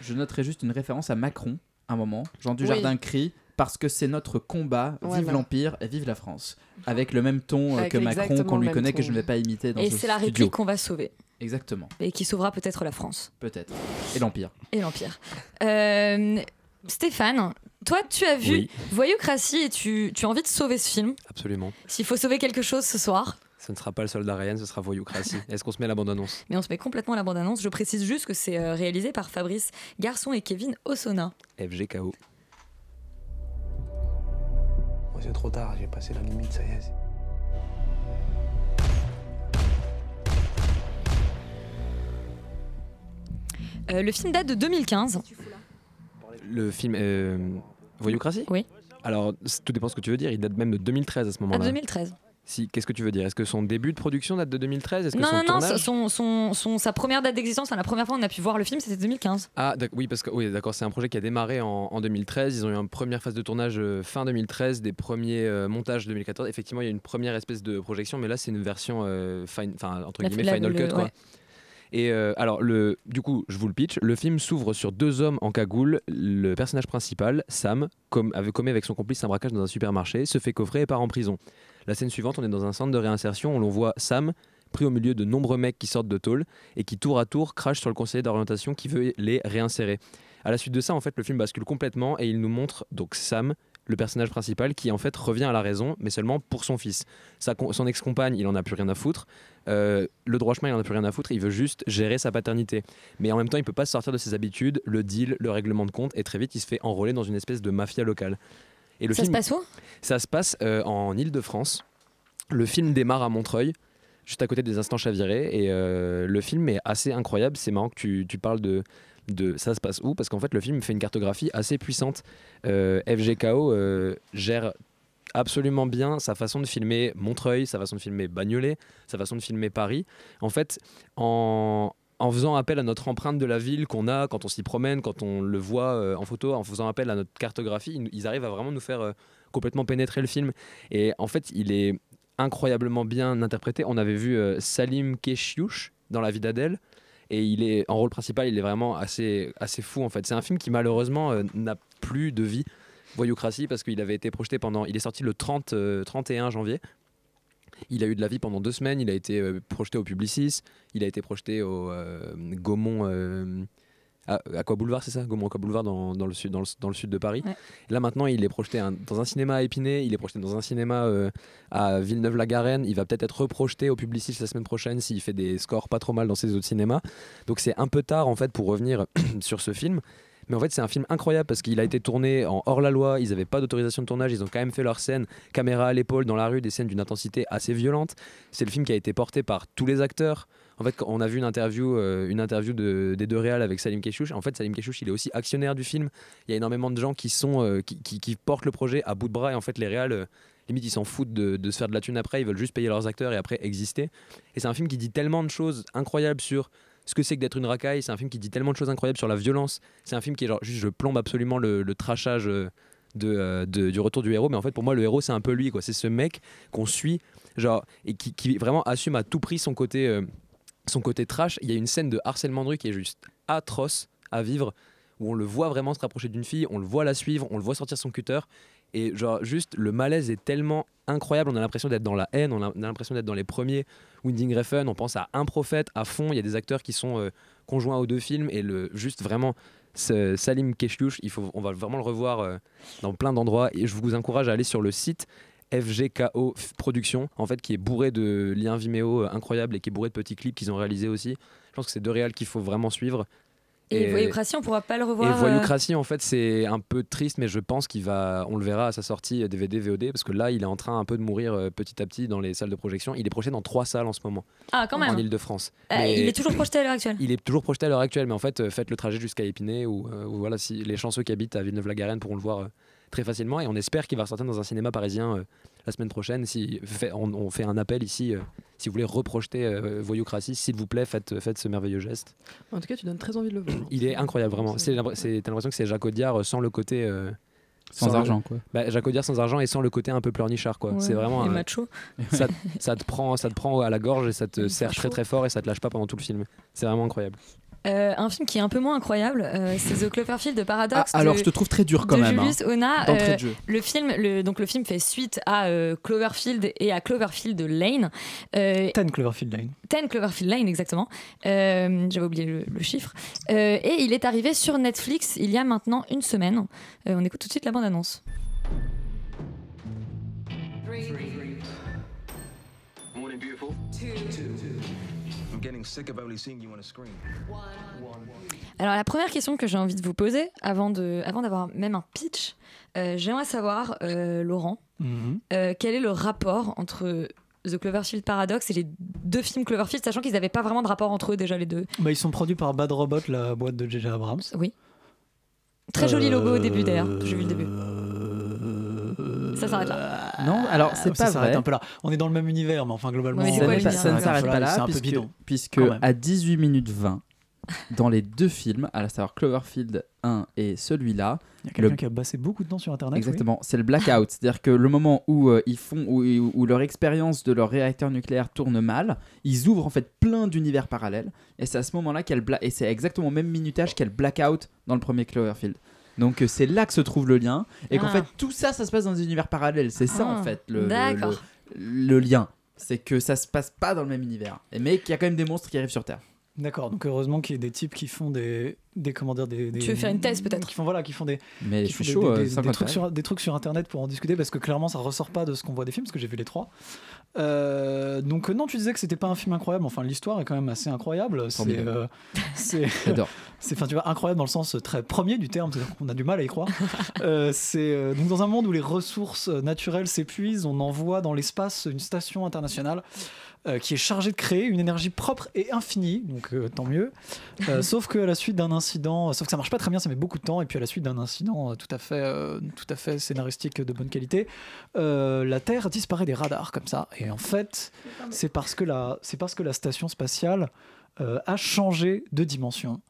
je noterai juste une référence à Macron un moment Jean Dujardin crie parce que c'est notre combat, vive Voilà. l'Empire et vive la France. Avec le même ton Avec que Macron qu'on lui connaît, que je ne vais pas imiter dans Et ce c'est la réplique qu'on va sauver. Exactement, Et qui sauvera peut-être la France peut-être. Et l'Empire. et l'Empire. Euh, Stéphane, toi, tu as vu Oui. Voyoucratie et tu, tu as envie de sauver ce film. Absolument. S'il faut sauver quelque chose ce soir, Ce ne sera pas le soldat Ryan, ce sera Voyoucratie. [LAUGHS] Est-ce qu'on se met la bande-annonce mais on se met complètement à la bande-annonce. Je précise juste que c'est euh, réalisé par Fabrice Garçon et Kevin Osona. FGKO. Moi, c'est trop tard, j'ai passé la limite, ça y est. Euh, le film date de 2015. Le film euh, Voyoucratie Oui. Alors, tout dépend ce que tu veux dire. Il date même de 2013 à ce À moment-là. 2013. Si, qu'est-ce que tu veux dire? Est-ce que son début de production date de 2013 Est-ce que Non, son non, tournage son, son, son- sa première date d'existence, la première fois où on a pu voir le film, c'était 2015. Ah oui parce que oui d'accord c'est un projet qui a démarré en, en 2013 ils ont eu une première phase de tournage euh, fin 2013 des premiers euh, montages 2014 effectivement il y a une première espèce de projection mais là c'est une version euh, entre La- guillemets la- final le- cut quoi. ouais. Et euh, alors, le, du coup, je vous le pitch. Le film s'ouvre sur deux hommes en cagoule. Le personnage principal, Sam, comme, avait commis avec son complice un braquage dans un supermarché, se fait coffrer et part en prison. La scène suivante, on est dans un centre de réinsertion où l'on voit Sam pris au milieu de nombreux mecs qui sortent de tôle et qui tour à tour crachent sur le conseiller d'orientation qui veut les réinsérer. À la suite de ça, en fait, le film bascule complètement et il nous montre donc Sam le personnage principal qui en fait revient à la raison, mais seulement pour son fils. Sa son ex-compagne, il en a plus rien à foutre. Euh, le droit chemin, il en a plus rien à foutre. Il veut juste gérer sa paternité. Mais en même temps, il peut pas se sortir de ses habitudes, le deal, le règlement de compte, et très vite, il se fait enrôler dans une espèce de mafia locale. Et le Ça se film, passe où? Ça se passe euh, en Île-de-France. Le film démarre à Montreuil, juste à côté des Instants Chavirés, et euh, le film est assez incroyable. C'est marrant que tu, tu parles de, de ça se passe où, parce qu'en fait, le film fait une cartographie assez puissante. Euh, FGKO euh, gère absolument bien sa façon de filmer Montreuil, sa façon de filmer Bagnolet, sa façon de filmer Paris. En fait, en, faisant appel à notre empreinte de la ville qu'on a quand on s'y promène, quand on le voit euh, en photo, en faisant appel à notre cartographie, ils, arrivent à vraiment nous faire complètement pénétrer le film. Et en fait, il est incroyablement bien interprété. On avait vu Salim Keshiouch dans La vie d'Adèle. Et il est en rôle principal, il est vraiment assez, assez fou en fait. C'est un film qui malheureusement euh, n'a plus de vie, Voyoucratie, parce qu'il avait été projeté pendant. Il est sorti le 30, euh, 31 janvier. Il a eu de la vie pendant deux semaines. Il a été euh, projeté au Publicis. Il a été projeté au euh, Gaumont. À, Aqua Boulevard, c'est ça? Gaumont Aqua Boulevard dans, dans le sud, dans, le, dans le sud de Paris. Ouais. Là maintenant, il est projeté un- dans un cinéma à Épinay, il est projeté dans un cinéma euh, à Villeneuve-la-Garenne. Il va peut-être être reprojeté au Publicis la semaine prochaine s'il fait des scores pas trop mal dans ses autres cinémas. Donc c'est un peu tard en fait pour revenir [COUGHS] sur ce film. Mais en fait, c'est un film incroyable parce qu'il a été tourné en hors-la-loi. Ils n'avaient pas d'autorisation de tournage. Ils ont quand même fait leur scène, caméra à l'épaule, dans la rue, des scènes d'une intensité assez violente. C'est le film qui a été porté par tous les acteurs. En fait, on a vu une interview, euh, des deux réals avec Salim Keshouch. En fait, Salim Keshouch, il est aussi actionnaire du film. Il y a énormément de gens qui euh, portent le projet à bout de bras. Et en fait, les réals, euh, limite, ils s'en foutent de, se faire de la thune après. Ils veulent juste payer leurs acteurs et après exister. Et c'est un film qui dit tellement de choses incroyables sur ce que c'est que d'être une racaille. C'est un film qui dit tellement de choses incroyables sur la violence. C'est un film qui est genre juste, je plombe absolument le, le du retour du héros. Mais en fait, pour moi, le héros, c'est un peu lui. C'est ce mec qu'on suit, genre, et qui, vraiment assume à tout prix son côté, son côté trash. Il y a une scène de harcèlement de rue qui est juste atroce à vivre, où on le voit vraiment se rapprocher d'une fille, on le voit la suivre, on le voit sortir son cutter. Et genre, juste, le malaise est tellement incroyable. On a l'impression d'être dans la haine, on a, on a l'impression d'être dans les premiers Winding Refn. On pense à Un Prophète à fond. Il y a des acteurs qui sont euh, conjoints aux deux films. Et le, juste vraiment, Salim Keshlouch, il faut, on va vraiment le revoir euh, dans plein d'endroits. Et je vous encourage à aller sur le site FGKO Production, en fait, qui est bourré de liens Vimeo euh, incroyables et qui est bourré de petits clips qu'ils ont réalisés aussi. Je pense que c'est deux réals qu'il faut vraiment suivre. Et Voyoucratie, on pourra pas le Et revoir. euh, Voyoucratie, en fait, c'est un peu triste, mais je pense qu'il va, on le verra à sa sortie euh, DVD, VOD, parce que là, il est en train un peu de mourir euh, petit à petit dans les salles de projection. Il est projeté dans trois salles en ce moment. Ah, quand même. En Ile-de-France. Euh, il est toujours projeté à l'heure actuelle. [LAUGHS] Il est toujours projeté à l'heure actuelle, mais en fait, euh, faites le trajet jusqu'à Épinay, ou euh, voilà, si les chanceux qui habitent à Villeneuve-la-Garenne pourront le voir euh, très facilement. Et on espère qu'il va ressortir dans un cinéma parisien euh, la semaine prochaine. Si fait- on, on fait un appel ici, euh, si vous voulez reprojeter euh, Voyoucratie, s'il vous plaît, faites, faites ce merveilleux geste. En tout cas, tu donnes très envie de le voir. Il est incroyable, vraiment. C'est l'impr- c'est- T'as l'impression que c'est Jacques Audiard euh, sans le côté. euh, Sans argent, quoi. Bah, Jacques Audiard sans argent et sans le côté un peu pleurnichard, quoi. Ouais, C'est vraiment. et un- macho. Ça, ça, te prend, ça te prend à la gorge et ça te [LAUGHS] serre très très fort et ça te lâche pas pendant tout le film. C'est vraiment incroyable. Euh, un film qui est un peu moins incroyable, euh, c'est The Cloverfield de Paradox. Ah, alors, de- je te trouve très dur quand de même, hein, Julius Ona. d'entrée Euh, de jeu. le film, le, donc le film fait suite à euh, Cloverfield et à Cloverfield Lane. Euh, 10 Cloverfield Lane. 10 Cloverfield Lane, exactement. Euh, J'avais oublié le, le chiffre. Euh, et il est arrivé sur Netflix il y a maintenant une semaine. Euh, on écoute tout de suite la bande-annonce. Morning, Alors la première question que j'ai envie de vous poser, avant de, avant d'avoir même un pitch, euh, j'aimerais savoir, euh, Laurent, Mhm. euh, quel est le rapport entre The Cloverfield Paradox et les deux films Cloverfield, sachant qu'ils n'avaient pas vraiment de rapport entre eux déjà les deux. Bah, ils sont produits par Bad Robot, la boîte de J.J. Abrams. Oui. Très joli logo au début d'ailleurs, j'ai vu le début. Ça s'arrête là. Non, alors c'est ça pas s'arrête vrai. un peu là. On est dans le même univers, mais enfin globalement. Mais c'est Ça ça ne Ça s'arrête pas C'est là, un peu puisque, bidon. puisque à 18 minutes 20, dans les deux films, à savoir Cloverfield 1 et celui-là, Il y a quelqu'un le- qui a passé beaucoup de temps sur Internet. oui. Exactement, c'est le blackout, [LAUGHS] c'est-à-dire que le moment où euh, ils font, où, où leur expérience de leur réacteur nucléaire tourne mal, ils ouvrent en fait plein d'univers parallèles, et c'est à ce moment-là qu'elle bla- et c'est exactement au même minutage qu'elle blackout dans le premier Cloverfield. Donc euh, c'est là que se trouve le lien, et qu'en Ah. fait tout ça, ça se passe dans des univers parallèles. C'est ça Ah, en fait le, le, d'accord. le- le lien, c'est que ça se passe pas dans le même univers, mais qu'il y a quand même des monstres qui arrivent sur Terre. D'accord, donc heureusement qu'il y a des types qui font des des comment dire des, des- Tu veux faire une thèse, peut-être qui font voilà qui font des Mais qui je font suis des- chaud, des, euh, des- 50 des trucs sur des trucs sur internet pour en discuter parce que clairement ça ressort pas de ce qu'on voit des films parce que j'ai vu les trois. Euh, donc euh, non tu disais que c'était pas un film incroyable enfin l'histoire est quand même assez incroyable c'est euh, c'est [LAUGHS] J'adore. [LAUGHS] c'est enfin tu vois incroyable dans le sens très premier du terme c'est-à-dire qu'on a du mal à y croire. [LAUGHS] Euh, c'est euh, donc dans un monde où les ressources naturelles s'épuisent on envoie dans l'espace une station internationale euh, qui est chargée de créer une énergie propre et infinie, donc euh, tant mieux. Euh, [LAUGHS] sauf que à la suite d'un incident, sauf que ça marche pas très bien, ça met beaucoup de temps, et puis à la suite d'un incident tout à fait, tout à fait scénaristique de bonne qualité, la Terre disparaît des radars comme ça. Et en fait, c'est parce que la, c'est parce que la station spatiale a changé de dimension.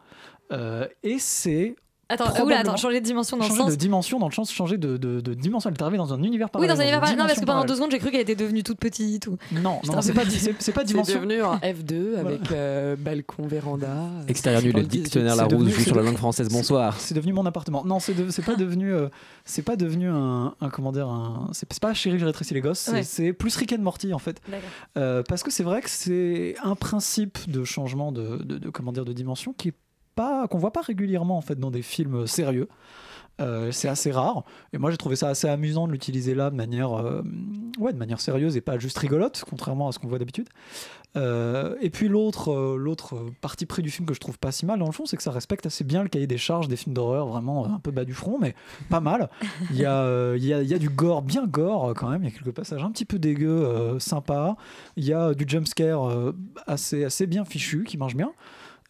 Et c'est Attends, oula, probablement- attends, changer de dimension dans le changer sens. de dimension dans le sens changer de, de, de dimension. Elle est arrivée dans un univers Oui, parallèle. dans un univers parallèle. Non, parce que dimension pendant deux secondes, j'ai cru qu'elle était devenue toute petite ou. Non, non, c'est pas, c'est, c'est dimension. devenu un [LAUGHS] F2 avec euh, balcon, véranda. Extérieur nul, le 18. dictionnaire joue c'est sur la langue française. Bonsoir. C'est devenu mon appartement. Non, c'est, de- c'est pas devenu, euh, c'est pas devenu un, un comment dire, un, c'est, pas Chérie, j'ai rétréci les gosses. C'est, Ouais. c'est plus Rick and Morty en fait. D'accord. Euh, parce que c'est vrai que c'est un principe de changement de, de, de- comment dire de dimension qui est pas qu'on voit pas régulièrement en fait dans des films sérieux. Euh, c'est assez rare. Et moi j'ai trouvé ça assez amusant de l'utiliser là de manière euh, ouais de manière sérieuse et pas juste rigolote contrairement à ce qu'on voit d'habitude. Euh, et puis l'autre l'autre partie pris du film que je trouve pas si mal dans le fond c'est que ça respecte assez bien le cahier des charges des films d'horreur vraiment un peu bas du front mais pas mal. Il y a il y, y a du gore bien gore quand même. Il y a quelques passages un petit peu dégueux euh, sympas. Il y a du jumpscare euh, assez assez bien fichu qui marche bien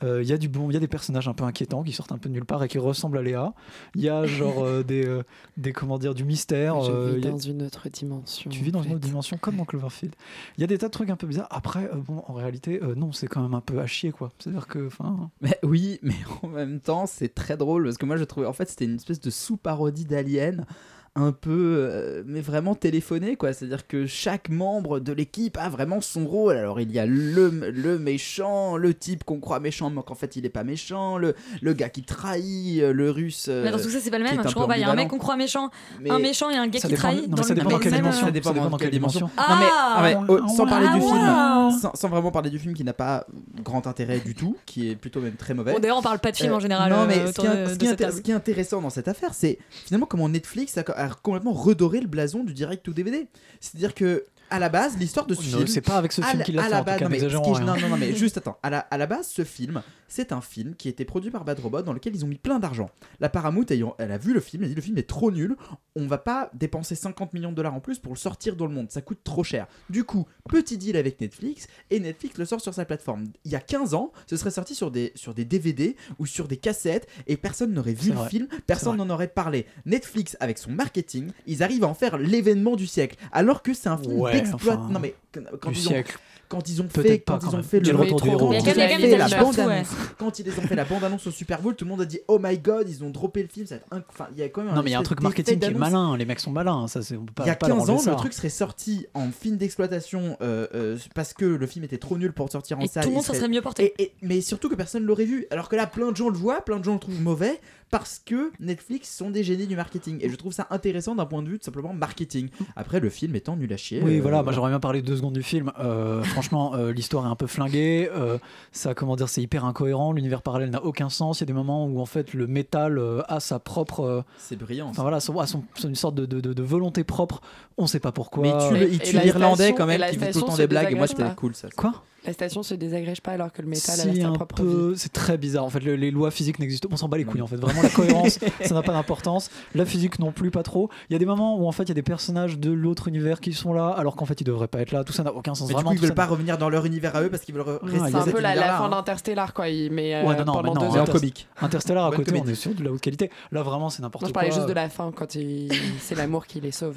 Euh, il y a du bon, il y a des personnages un peu inquiétants qui sortent un peu de nulle part et qui ressemblent à Léa. Il y a [LAUGHS] genre euh, des, euh, des comment dire du mystère. Je euh, vis a- dans une autre dimension. tu vis dans une autre dimension comme dans Cloverfield. Il y a des tas de trucs un peu bizarres. Après, euh, bon, en réalité, euh, non, c'est quand même un peu à chier, quoi. C'est-à-dire que, enfin, Mais oui, mais [LAUGHS] en même temps, c'est très drôle parce que moi, je trouvais en fait c'était une espèce de sous-parodie d'Alien un peu euh, mais vraiment téléphoné quoi c'est à dire que chaque membre de l'équipe a vraiment son rôle alors il y a le, le méchant le type qu'on croit méchant mais qu'en fait il est pas méchant le, le gars qui trahit euh, le russe euh, Mais attends, tout ça, c'est pas le même. un Je pas. Il y a un mec qu'on croit méchant, Mais- un méchant et un gars Ça qui dépend- trahit. non, dans ça le dépend dans quelle dimension. euh, Ça dépend dans dans quelle quelle dimension. dimension. Non mais, Ah ah ouais, oh, sans parler du Ah film, sans, sans vraiment parler du film qui n'a pas grand intérêt du tout, qui est plutôt même très mauvais. Bon, d'ailleurs, on parle pas de film en général. Non euh, mais ce qui, est, ce qui intéressant dans cette affaire, c'est finalement comment Netflix a, complètement redoré le blason du direct ou DVD. C'est-à-dire que à la base, l'histoire de ce Non, film, c'est pas avec ce film qu'il l'a fait, base, non, mais, non, non, non, mais [LAUGHS] juste attends. À la, à la base, ce film, c'est un film qui a été produit par Bad Robot dans lequel ils ont mis plein d'argent. La Paramount, ayant, elle a vu le film, elle a dit le film est trop nul, on va pas dépenser 50 millions de dollars en plus pour le sortir dans le monde, ça coûte trop cher. Du coup, petit deal avec Netflix, et Netflix le sort sur sa plateforme. Il y a 15 ans, ce serait sorti sur des, sur des DVD ou sur des cassettes, et personne n'aurait vu le vrai. film, personne n'en aurait parlé. Netflix, avec son marketing, ils arrivent à en faire l'événement du siècle, alors que c'est un film Ouais, d'exploit. enfin, non mais quand du ils ont siècle. Quand ils ont fait quand ils ont fait le quand Il y a ils quand ont même des fait la bande annonce quand ils les ont fait la bande annonce au Super Bowl tout le monde a dit oh my god ils ont droppé le film ça enfin il y a quand même Non, mais il y a un truc marketing qui est malin. Les mecs sont malins. Ça, c'est on peut pas. il y a pas leur 15 ans, le truc serait sorti en film d'exploitation euh, euh, parce que le film était trop nul pour sortir en salle. tout le monde s'en serait mieux porté. Mais surtout que personne l'aurait vu. Alors que là, plein de gens le voient, plein de gens le trouvent mauvais parce que Netflix sont des génies du marketing. Et je trouve ça intéressant d'un point de vue tout simplement marketing. Après, le film étant nul à chier. Oui, euh, voilà, moi j'aurais bien parlé deux secondes du film. Euh, franchement, euh, l'histoire est un peu flinguée. euh, ça, comment dire, c'est hyper incohérent. L'univers parallèle n'a aucun sens. Il y a des moments où en fait le métal euh, a sa propre. euh, C'est brillant. Enfin voilà, son- a son- son- une sorte de, de- de- de volonté propre. On sait pas pourquoi. Mais il tue, l'Irlandais quand même qui fait tout le temps des blagues. Et moi, c'était cool ça. Quoi? La station se désagrège pas alors que le métal a Si, sa un propre vie. peu, c'est très bizarre. En fait, le- les lois physiques n'existent pas. On s'en bat les couilles. En fait, vraiment, la cohérence, [LAUGHS] ça n'a pas d'importance. La physique non plus, pas trop. Il y a des moments où en fait, il y a des personnages de l'autre univers qui sont là, alors qu'en fait, ils devraient pas être là. Tout ça n'a aucun sens. Mais du vraiment, coup, ils veulent pas revenir dans leur univers à eux parce qu'ils veulent rester C'est a un peu la, la fin hein. d'Interstellar quoi. Euh, Ouais, non, non, pendant mais non, deux heures. en comique. Interstellar à côté, on est sur de la haute qualité. Là, vraiment, c'est n'importe Non, quoi. je parlais juste de la fin quand il... c'est l'amour qui les sauve.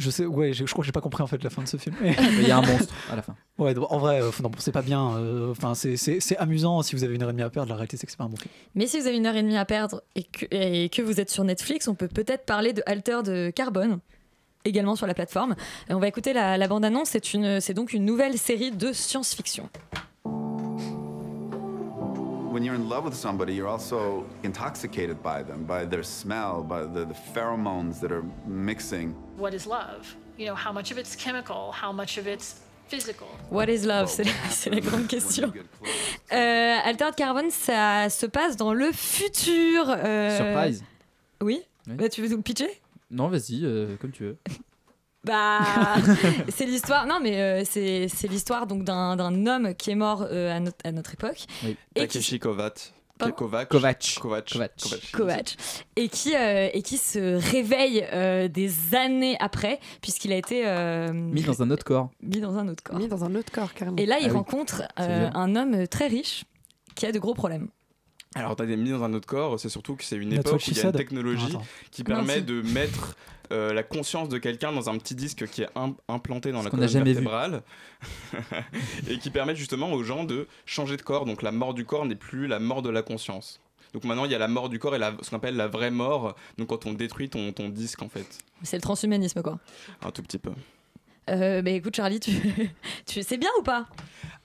Je sais, ouais, je, je crois que j'ai pas compris en fait la fin de ce film. Mais [LAUGHS] Il y a un monstre à la fin. ouais, en vrai, euh, non, c'est pas bien. euh, Enfin, c'est- c'est c'est amusant si vous avez une heure et demie à perdre. La réalité, c'est que c'est pas un bon film. Mais si vous avez une heure et demie à perdre et que, et que vous êtes sur Netflix, on peut peut-être parler de Alter de Carbone, également sur la plateforme. Et on va écouter la, la bande-annonce. C'est une- c'est donc une nouvelle série de science-fiction. When you're in love with somebody, you're also intoxicated by them, by their smell, by the, the pheromones that are mixing. What is love? You know, how much of it's chemical, how much of it's physical? What is love? C'est la, c'est la grande question. Euh, Altered Carbon, ça se passe dans le futur. euh, Surprise. Oui. Oui. Bah, tu veux nous pitcher? Non, vas-y, euh, comme tu veux. [LAUGHS] Bah, [LAUGHS] c'est l'histoire. Non, mais euh, c'est c'est l'histoire donc d'un d'un homme qui est mort euh, à, notre, à notre époque. Oui. Et Takeshi Kovac. Pardon Kovac. Kovac. Kovac. Kovac. Kovac et qui euh, et qui se réveille euh, des années après puisqu'il a été euh, Mis dans un autre corps. mis dans un autre corps. Mis dans un autre corps, carrément. Et là, il Ah oui. rencontre C'est euh, bien. un homme très riche qui a de gros problèmes. Alors, t'as des mis dans un autre corps, c'est surtout que c'est une That's époque où il y a une technologie Attends. qui Comment permet de mettre euh, la conscience de quelqu'un dans un petit disque qui est im- implanté dans Ce la colonne vertébrale [LAUGHS] et qui permet justement aux gens de changer de corps. Donc, la mort du corps n'est plus la mort de la conscience. Donc maintenant, il y a la mort du corps et la, ce qu'on appelle la vraie mort. Donc quand on détruit ton, ton disque, en fait, C'est le transhumanisme, quoi. un tout petit peu. Euh, bah écoute, Charlie, tu, [LAUGHS] tu sais bien ou pas?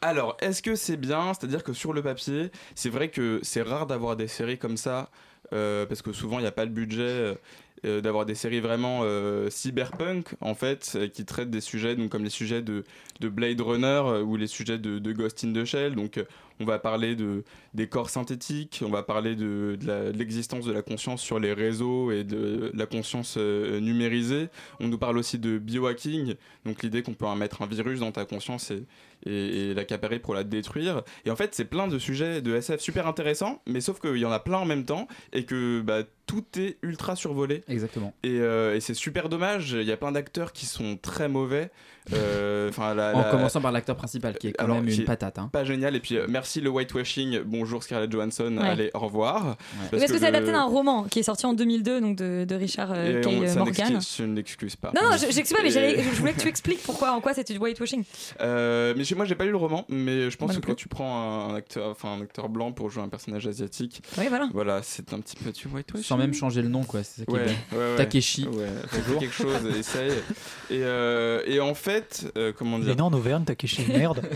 Alors, est-ce que c'est bien? C'est-à-dire que sur le papier, c'est vrai que c'est rare d'avoir des séries comme ça, euh, parce que souvent, il n'y a pas le budget euh, d'avoir des séries vraiment euh, cyberpunk, en fait, euh, qui traitent des sujets donc, comme les sujets de, de Blade Runner ou les sujets de, de Ghost in the Shell. Donc, on va parler de, des corps synthétiques, on va parler de, l'existence de la conscience sur les réseaux et de la conscience numérisée. On nous parle aussi de biohacking, donc l'idée qu'on peut mettre un virus dans ta conscience et, et, et l'accaparer pour la détruire. Et en fait, c'est plein de sujets de SF super intéressants, mais sauf qu'il y en a plein en même temps et que bah, tout est ultra survolé. Exactement. Et, euh, et c'est super dommage, il y a plein d'acteurs qui sont très mauvais. Euh, enfin, En la- commençant par l'acteur principal, qui est quand alors, même une patate. hein. Pas génial. Et puis euh, merci le whitewashing. Bonjour Scarlett Johansson. Ouais. Allez, au revoir. Parce, que, c'est le- adapté d'un roman qui est sorti en 2002 donc de, de Richard euh, et K. on- ça Morgan. n'excuse- Je ne l'excuse pas. Non, non, je- j'excuse pas, mais je voulais que tu expliques pourquoi, en quoi c'était du whitewashing. Euh, mais chez moi, j'ai pas lu le roman, mais je pense Moi que quand tu prends un acteur, enfin un acteur blanc pour jouer un personnage asiatique, Oui, voilà. voilà, c'est un petit peu du whitewashing. Sans même changer le nom, quoi. C'est ça qui Ouais, ouais, ouais. Takeshi. Ouais, [LAUGHS] Bonjour. quelque chose, essaye. Et, euh, et en fait, euh, comment dire est né en Auvergne, Takeshi, merde. [LAUGHS]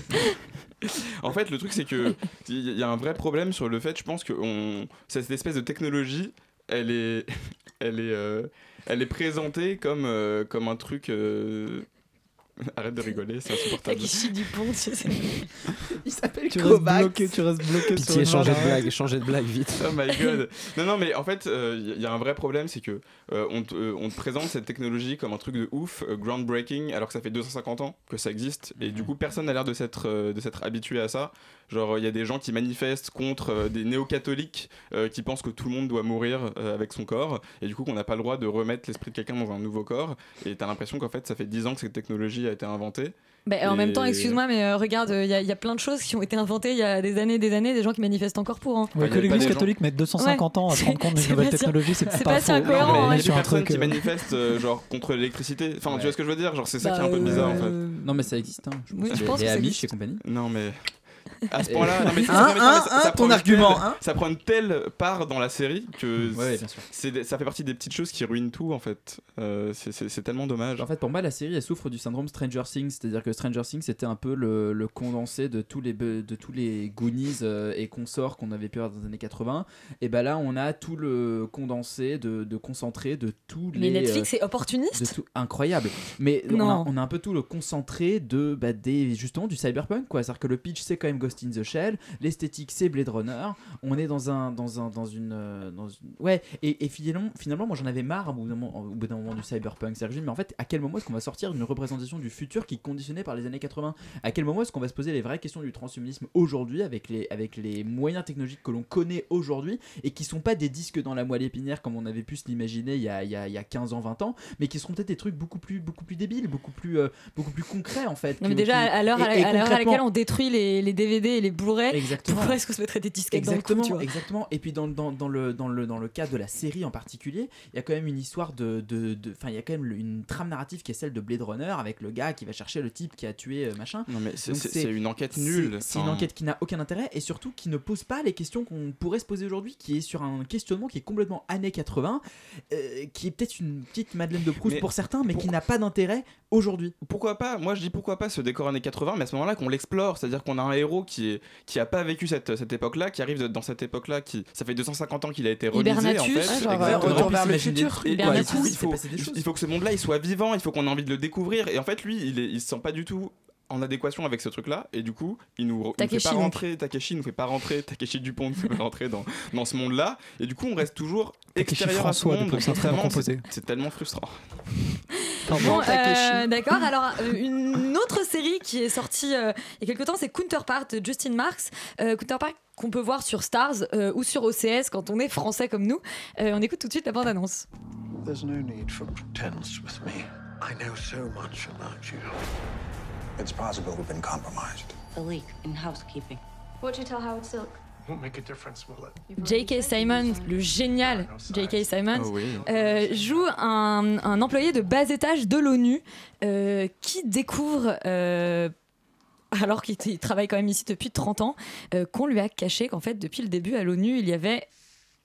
En fait, le truc, c'est que il y a un vrai problème sur le fait, je pense que on, cette espèce de technologie, elle est, [LAUGHS] elle est, euh, elle est présentée comme, euh, comme un truc. Euh, [LAUGHS] Arrête de rigoler, c'est insupportable. Takeshi Dupont, tu sais. [LAUGHS] Il s'appelle Tu restes bloqué, tu restes bloqué sur Pitié, changez de blague, changez de blague vite. Oh my god. [LAUGHS] Non, non, mais en fait, il y, a un vrai problème, c'est que euh, on, te, euh, on te présente cette technologie comme un truc de ouf, euh, groundbreaking, alors que ça fait 250 ans que ça existe, et du coup, personne n'a l'air de s'être euh, de s'être habitué à ça. Genre, il y a des gens qui manifestent contre euh, des néo-catholiques euh, qui pensent que tout le monde doit mourir euh, avec son corps, et du coup, qu'on n'a pas le droit de remettre l'esprit de quelqu'un dans un nouveau corps. Et t'as l'impression qu'en fait, ça fait 10 ans que cette technologie a été inventée. Bah, en même temps, excuse-moi, mais euh, regarde, il y, a- y a plein de choses qui ont été inventées il y a des années et des années, des gens qui manifestent encore pour. hein. Ouais, y que l'église gens- catholique mette 250 ans à se rendre compte d'une [LAUGHS] c'est nouvelle technologie, c'est pas, pas si incohérent, il y a des un personnes truc, qui euh, manifestent euh, genre contre l'électricité. Enfin, tu vois ce que je veux dire? Genre, c'est ça qui est un Bah, peu bizarre en fait. euh, Non, mais ça existe. Hein. Je pense que les que ça Amish et compagnie. Non mais à ce point-là, non mais ça, Hein, ça, hein, ça- ça hein, prend ton une argument, telle- hein. ça prend une telle part dans la série que Ouais, c'est- ça fait partie des petites choses qui ruinent tout en fait. Euh, c'est- c'est c'est tellement dommage. En fait, pour moi, la série elle souffre du syndrome Stranger Things, c'est-à-dire que Stranger Things c'était un peu le, le condensé de tous les de tous les Goonies euh, et consorts qu'on avait pu avoir dans les années 80. Et ben là, on a tout le condensé de, de concentré de tous les. Mais Netflix euh, est opportuniste de tout incroyable mais on a, on a un peu tout le concentré de bah, des justement du cyberpunk quoi c'est à dire que le pitch c'est quand même Ghost in the Shell l'esthétique c'est Blade Runner. On est dans un dans un dans une, euh, dans une- ouais et, et finalement finalement moi j'en avais marre au bout d'un moment, au bout d'un moment du cyberpunk c'est mais en fait à quel moment est-ce qu'on va sortir d'une représentation du futur qui est conditionnée par les années 80 à quel moment est-ce qu'on va se poser les vraies questions du transhumanisme aujourd'hui avec les avec les moyens technologiques que l'on connaît aujourd'hui et qui sont pas des disques dans la moelle épinière comme on avait pu se l'imaginer il y a, il y a- il y a 15 ans 20 ans mais qui seront peut-être des trucs beaucoup plus beaucoup plus débiles beaucoup plus euh, beaucoup plus concrets en fait Non, mais déjà, à l'heure à, laquelle on détruit les, les DVD et les Blu-ray, pourquoi est-ce qu'on se mettrait des disques dans le Exactement, vois exactement. Et puis dans, dans, dans le, dans, le, dans le cas de la série en particulier, il y a quand même une histoire de. Enfin, il y a quand même une trame narrative qui est celle de Blade Runner avec le gars qui va chercher le type qui a tué euh, machin. Non mais c'est une enquête nulle. C'est une enquête qui n'a aucun intérêt et surtout qui ne pose pas les questions qu'on pourrait se poser aujourd'hui, qui est sur un questionnement qui est complètement années 80, euh, qui est peut-être une petite Madeleine de Proust Mais pour certains, mais qui n'a pas d'intérêt aujourd'hui. Pourquoi pas? Moi je dis pourquoi pas ce décor années 80, mais à ce moment-là qu'on l'explore, c'est-à-dire qu'on a un héros qui est qui a pas vécu cette, cette époque-là, qui arrive dans cette époque-là, qui ça fait 250 ans qu'il a été relisé en fait. ouais, genre, Exactement. Retour vers le S'imaginer futur. Et, et du Hibernatus. coup, il faut, il que ce monde-là il soit vivant, il faut qu'on ait envie de le découvrir. Et en fait, lui, il, est, il se sent pas du tout en adéquation avec ce truc-là, et du coup, il nous, il nous fait Takeshi, pas rentrer, Takeshi nous fait pas rentrer, Takeshi Dupont nous fait pas rentrer dans, dans ce monde-là, et du coup, on reste toujours Takeshi extérieur à ce François, monde. C'est tellement frustrant. Bon, euh, D'accord, alors euh, une autre série qui est sortie euh, il y a quelque temps, c'est Counterpart de Justin Marks. Euh, Counterpart qu'on peut voir sur Stars euh, ou sur OCS quand on est français comme nous. Euh, on écoute tout de suite la bande-annonce. There's no need for pretense with me. I know so much about you. It's possible we've been compromised. The leak in housekeeping. What'd you tell Howard Silk? Won't make a difference, will it? J.K. Simon, le génial J.K. Simon, oui. euh, joue un, un employé de bas étage de l'ONU euh, qui découvre, euh, alors qu'il il travaille quand même ici depuis 30 ans, euh, qu'on lui a caché qu'en fait, depuis le début à l'ONU, il y avait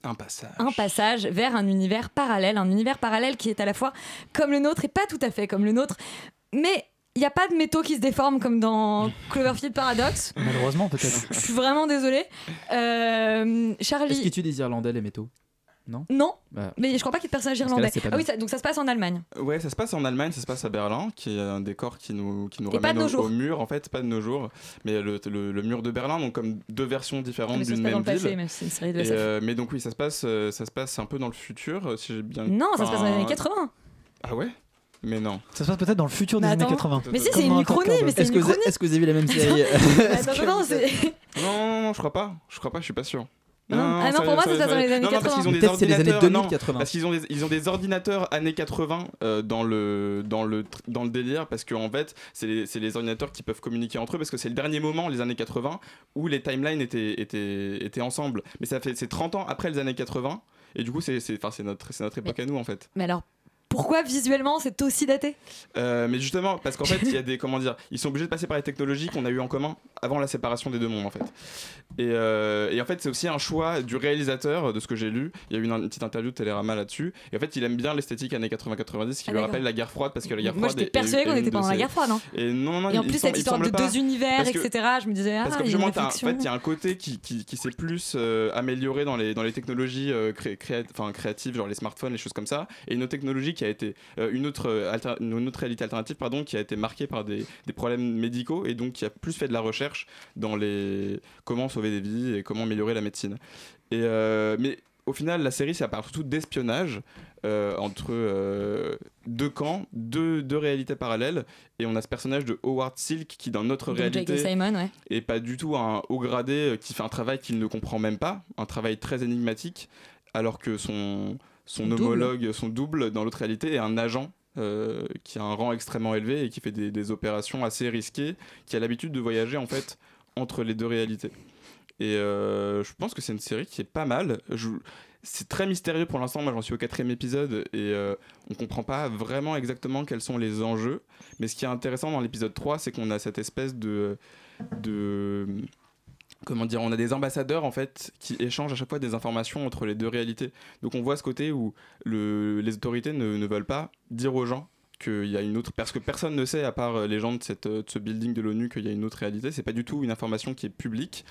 Un passage. un passage vers un univers parallèle, un univers parallèle qui est à la fois comme le nôtre et pas tout à fait comme le nôtre, mais il n'y a pas de métaux qui se déforment comme dans Cloverfield Paradox. Malheureusement, peut-être. Je suis vraiment désolée. Euh, Charlie. Est-ce qu'ils utilisent irlandais les métaux? Non? Non, Bah, mais je crois pas qu'il y ait de personnage irlandais. Ah oui, ça- donc ça se passe en Allemagne. Ouais, ça se passe en Allemagne, ça se passe à Berlin, qui est un décor qui nous, qui nous Et ramène au, jours. au mur, en fait, pas de nos jours, mais le, le- le mur de Berlin, donc comme deux versions différentes d'une même passé, ville. même si c'est une série de Et, SF. euh, mais donc oui, ça se passe, euh, ça se passe un peu dans le futur, euh, si j'ai bien. Non, ça se passe dans les années Enfin, 80. Ah ouais? Mais non. Ça se passe peut-être dans le futur des années attends. 80. Mais si, c'est une Intercable. mais c'est Est-ce une que, vous, uchronie. est-ce que vous avez vu la même [LAUGHS] série Attends, attends, non, c'est. Non, non, je crois pas. Je crois pas, je suis pas sûr. Non, ah non, pour moi, ça se passe dans les années non, non, parce 80. qu'ils ont des c'est les années ordinateurs. 2000, non, 80. Parce qu'ils ont des, ils ont des ordinateurs années 80 euh, dans le dans le dans le délire parce qu'en en fait c'est les, c'est les ordinateurs qui peuvent communiquer entre eux parce que c'est le dernier moment les années 80 où les timelines étaient étaient étaient ensemble. Mais ça fait c'est 30 ans après les années 80 et du coup c'est c'est enfin c'est notre c'est notre époque à nous en fait. Mais alors, pourquoi visuellement c'est aussi daté? Euh, mais justement, parce qu'en fait, il y a des. [LAUGHS] Comment dire Ils sont obligés de passer par les technologies qu'on a eues en commun avant la séparation des deux mondes, en fait. Et, euh, et en fait, c'est aussi un choix du réalisateur, de ce que j'ai lu. Il y a eu une, une petite interview de Télérama là-dessus. Et en fait, il aime bien l'esthétique années 80-90 qui Ah, lui rappelle la guerre froide, parce que la guerre Moi, froide. j'étais est- persuadée est qu'on était pendant la guerre froide. hein. Et non, non, Et en plus, cette histoire de deux univers, que- etc. Je me disais, ah, parce que il y a une justement, en fait, il y a un côté qui, s'est plus euh, amélioré dans les, dans les technologies créatives, genre les smartphones, les choses comme ça, et une autre technologie qui a été euh, une, autre, euh, alter- une autre réalité alternative, pardon, qui a été marquée par des, des problèmes médicaux et donc qui a plus fait de la recherche dans les comment sauver des vies et comment améliorer la médecine. Et euh, mais au final, la série, ça parle surtout d'espionnage euh, entre euh, deux camps, deux, deux réalités parallèles. Et on a ce personnage de Howard Silk qui, dans notre J.K. réalité, Simon, ouais. et pas du tout un haut gradé qui fait un travail qu'il ne comprend même pas, un travail très énigmatique, alors que son, son Double. homologue, son double dans l'autre réalité est un agent. euh, qui a un rang extrêmement élevé et qui fait des, des opérations assez risquées, qui a l'habitude de voyager en fait entre les deux réalités. Et euh, je pense que c'est une série qui est pas mal. Je- C'est très mystérieux pour l'instant. Moi, j'en suis au quatrième épisode et euh, on comprend pas vraiment exactement quels sont les enjeux. Mais ce qui est intéressant dans l'épisode 3, c'est qu'on a cette espèce de, de comment dire, on a des ambassadeurs en fait qui échangent à chaque fois des informations entre les deux réalités. Donc on voit ce côté où le, les autorités ne, veulent pas dire aux gens qu'il y a une autre parce que personne ne sait à part euh, les gens de, cette, de ce building de l'ONU qu'il y a une autre réalité. C'est pas du tout une information qui est publique.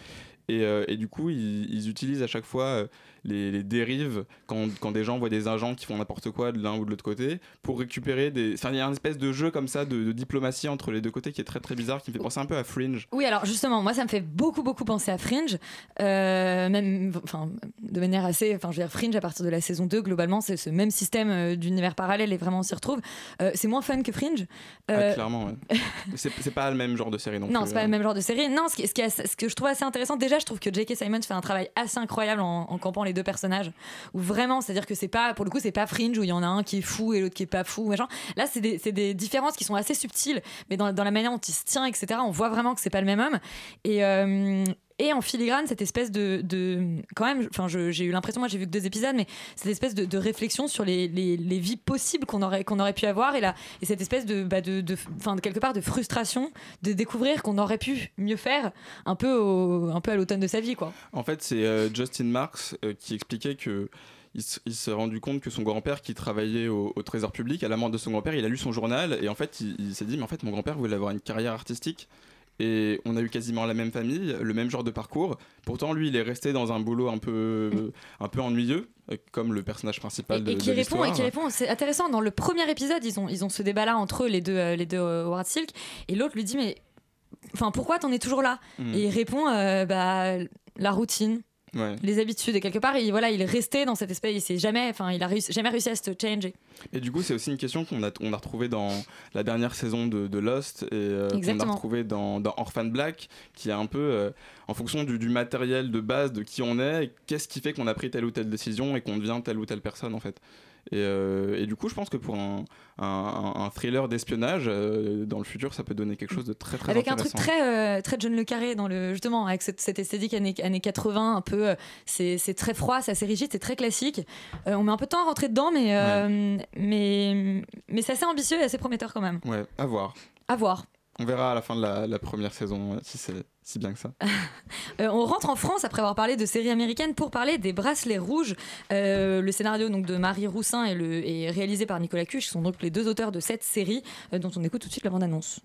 Et, euh, du coup, ils, utilisent à chaque fois euh, les, les dérives quand, quand des gens voient des agents qui font n'importe quoi de l'un ou de l'autre côté pour récupérer des. Enfin, il y a une espèce de jeu comme ça de, de diplomatie entre les deux côtés qui est très très bizarre, qui me fait penser un peu à Fringe. Oui, alors justement, moi, ça me fait beaucoup, beaucoup penser à Fringe. Euh, même, enfin, de manière assez. Enfin, je veux dire, Fringe, à partir de la saison 2, globalement, c'est ce même système euh, d'univers parallèle et vraiment on s'y retrouve. Euh, c'est moins fun que Fringe. Euh, Ah, clairement, ouais. [LAUGHS] C'est pas le même genre de série non, non, plus. c'est pas le même genre de série. Non, ce, qui, ce, qui ce que je trouve assez intéressant, déjà, je trouve que J.K. Simon fait un travail assez incroyable en, en campant les deux personnages. Où vraiment, c'est-à-dire que c'est pas, pour le coup, c'est pas Fringe où il y en a un qui est fou et l'autre qui est pas fou, machin. Là, c'est des, des différences qui sont assez subtiles, mais dans, dans la manière dont il se tient, etc., on voit vraiment que c'est pas le même homme. Et. euh, et en filigrane, cette espèce de, quand même, enfin, j'ai eu l'impression, moi, j'ai vu que deux épisodes, mais cette espèce de, réflexion sur les, les, les vies possibles qu'on aurait qu'on aurait pu avoir et là, et cette espèce de, bah, de, de, quelque part de frustration de découvrir qu'on aurait pu mieux faire, un peu, un peu à l'automne de sa vie, quoi. En fait, c'est euh, Justin Marks euh, qui expliquait que il, s'est rendu compte que son grand-père qui travaillait au, au Trésor public, à la mort de son grand-père, il a lu son journal et en fait, il, il s'est dit mais en fait, mon grand-père voulait avoir une carrière artistique. Et on a eu quasiment la même famille, le même genre de parcours. Pourtant, lui, il est resté dans un boulot un peu, un peu ennuyeux, euh, comme le personnage principal de, et qui de répond et qui répond c'est intéressant dans le premier épisode ils ont ils ont ce débat là entre eux les deux euh, les deux euh, Howard Silk et l'autre lui dit mais enfin, pourquoi t'en es toujours là? Mm. Et il répond, euh, bah, la routine. Ouais. Les habitudes et quelque part il voilà il est resté dans cette espèce il s'est jamais enfin il a réussi, jamais réussi à se changer Et du coup, c'est aussi une question qu'on a, on a retrouvée dans la dernière saison de, de Lost et euh, qu'on a retrouvée dans, dans Orphan Black, qui est un peu euh, en fonction du, du matériel de base de qui on est, qu'est-ce qui fait qu'on a pris telle ou telle décision et qu'on devient telle ou telle personne en fait. Et, euh, et du coup, je pense que pour un, un- un thriller d'espionnage, euh, dans le futur, ça peut donner quelque chose de très très avec un truc très euh, très John le Carré dans le justement avec cette, cette esthétique années, années 80 un peu euh, c'est c'est très froid c'est assez rigide c'est très classique. On met un peu de temps à rentrer dedans mais mais mais c'est assez ambitieux et assez prometteur quand même. Ouais, à voir. à voir On verra à la fin de la, première saison euh, si c'est si bien que ça. [LAUGHS] Euh, on rentre en France après avoir parlé de séries américaines pour parler des bracelets rouges. Euh, le scénario donc de Marie Roussin est, le- réalisé par Nicolas Cuche, qui sont donc les deux auteurs de cette série, dont on écoute tout de suite la bande-annonce.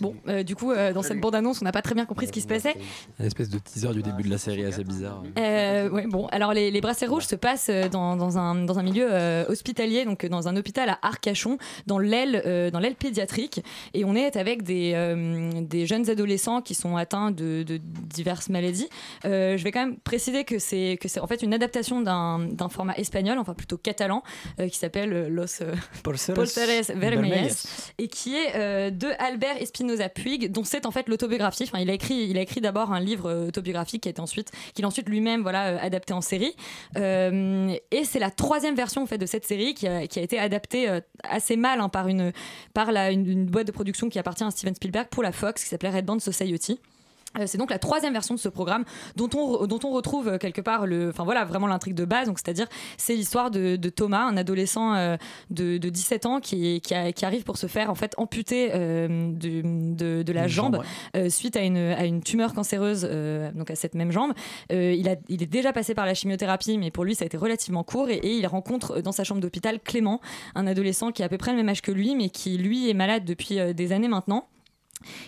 Bon, euh, du coup, euh, dans cette bande-annonce, on n'a pas très bien compris ce qui se passait. Une espèce de teaser du début de la série assez bizarre. Euh, ouais, bon, alors les, les bracelets rouges se passent euh, dans, dans un, dans un milieu euh, hospitalier, donc dans un hôpital à Arcachon, dans l'aile euh, dans l'aile pédiatrique, et on est avec des, euh, des jeunes adolescents qui sont atteints de, de diverses maladies. Euh, je vais quand même préciser que c'est que c'est en fait une adaptation d'un d'un format espagnol, enfin plutôt catalan, euh, qui s'appelle Los euh, Vermelhas, Vermelhas. et qui est euh, de Albert Espinoza Puig, dont c'est en fait l'autobiographie. Enfin, il a écrit, il a écrit d'abord un livre euh, autobiographique qui été ensuite, qu'il ensuite lui-même voilà euh, adapté en série. Euh, et c'est la troisième version en fait de cette série qui a, été adaptée assez mal hein, par une par la, une boîte de production qui appartient à Steven Spielberg pour la Fox, qui s'appelait Red Band Society. Euh, c'est donc la troisième version de ce programme dont on, dont on retrouve euh, quelque part le, enfin voilà vraiment l'intrigue de base. Donc c'est-à-dire c'est l'histoire de, de Thomas, un adolescent euh, de, de 17 ans qui, qui, a- qui arrive pour se faire en fait amputer euh, de, de, de la jambe, euh, suite à une, à une tumeur cancéreuse donc à cette même jambe. Il, a, il est déjà passé par la chimiothérapie, mais pour lui ça a été relativement court et, et il rencontre dans sa chambre d'hôpital Clément, un adolescent qui a à peu près le même âge que lui, mais qui lui est malade depuis des années maintenant.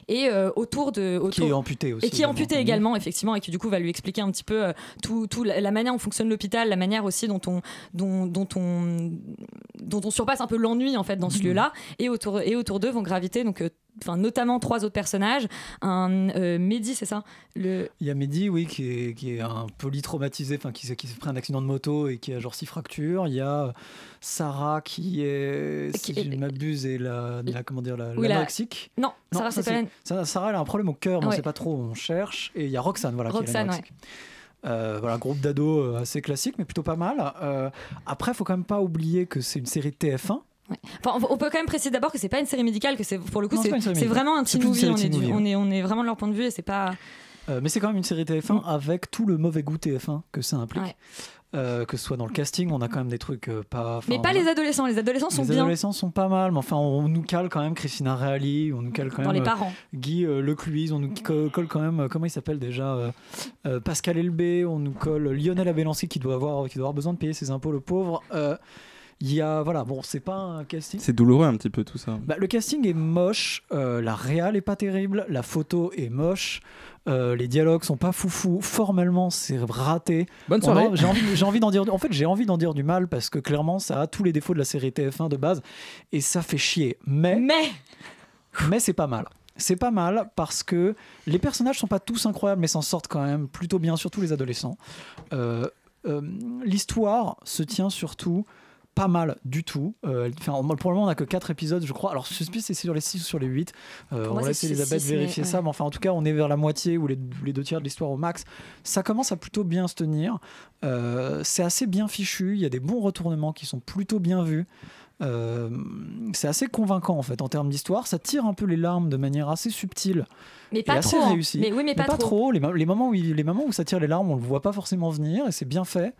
Et euh, autour de. Autour, Qui est amputé aussi, Et qui est également. amputé également, effectivement, et qui du coup va lui expliquer un petit peu euh, tout, tout la, la manière dont fonctionne l'hôpital, la manière aussi dont on, dont, dont on, dont on surpasse un peu l'ennui en fait dans ce Mhm. lieu-là. Et autour, et autour d'eux vont graviter donc. euh, Enfin, notamment trois autres personnages. Un euh, Mehdi, c'est ça? Le... Il y a Mehdi, oui, qui est, qui est un polytraumatisé, enfin qui, s'est- qui s'est pris un accident de moto et qui a genre six fractures. Il y a Sarah qui est, si Qui je ne m'abuse, est la, la- comment dire, la, Oui, la- l'anorexique. Non, Sarah, c'est pas la- Sarah, elle a un problème au cœur, mais on Ouais. sait pas trop, on cherche. Et il y a Roxane, voilà, qui est Roxane. Euh, voilà, groupe d'ados euh, assez classique, mais plutôt pas mal. Euh, après, faut quand même pas oublier que c'est une série de TF1. Enfin, on- peut quand même préciser d'abord que c'est pas une série médicale, que c'est pour le coup c'est vraiment un teen movie. On série est, du- on est on est vraiment de leur point de vue et c'est pas. Euh, mais c'est quand même une série TF1 avec tout le mauvais goût TF1 que ça implique. Ouais. Euh, que ce soit dans le casting, on a quand même des trucs euh, pas. Mais pas les adolescents. Les adolescents sont Les bien. adolescents sont pas mal, mais enfin, on nous cale quand même Christina Reali, on nous cale quand Dans même les parents. Guy Lecluise, on nous co- colle quand même, comment il s'appelle déjà Pascal Elbé, on nous colle Lionel Abelancy qui doit avoir, qui doit avoir besoin de payer ses impôts, le pauvre. Il y a, voilà, bon, c'est pas un casting. C'est douloureux un petit peu tout ça. Bah, le casting est moche, euh, la réal est pas terrible, la photo est moche, euh, les dialogues sont pas foufou, formellement c'est raté. Bonne On soirée. en- J'ai envie, j'ai envie d'en dire, en fait j'ai envie d'en dire du mal parce que clairement ça a tous les défauts de la série TF1 de base et ça fait chier. Mais mais mais c'est pas mal. C'est pas mal parce que les personnages sont pas tous incroyables mais s'en sortent quand même plutôt bien, surtout les adolescents. Euh, euh, L'histoire se tient surtout pas mal du tout. Euh, enfin, pour le moment, on n'a que 4 épisodes, je crois. Alors, je sais plus si c'est sur les 6 ou sur les 8. Euh, on laisse six, Elisabeth mais- vérifier ça. Mais enfin, en tout cas, on est vers la moitié ou les, les deux tiers de l'histoire au max. Ça commence à plutôt bien se tenir. Euh, c'est assez bien fichu. Il y a des bons retournements qui sont plutôt bien vus. Euh, c'est assez convaincant en fait en termes d'histoire. Ça tire un peu les larmes de manière assez subtile. Mais pas et assez trop, réussie. Mais oui, mais pas trop. Les, mo- les moments où, il- les moments où ça tire les larmes, on le voit pas forcément venir et c'est bien fait.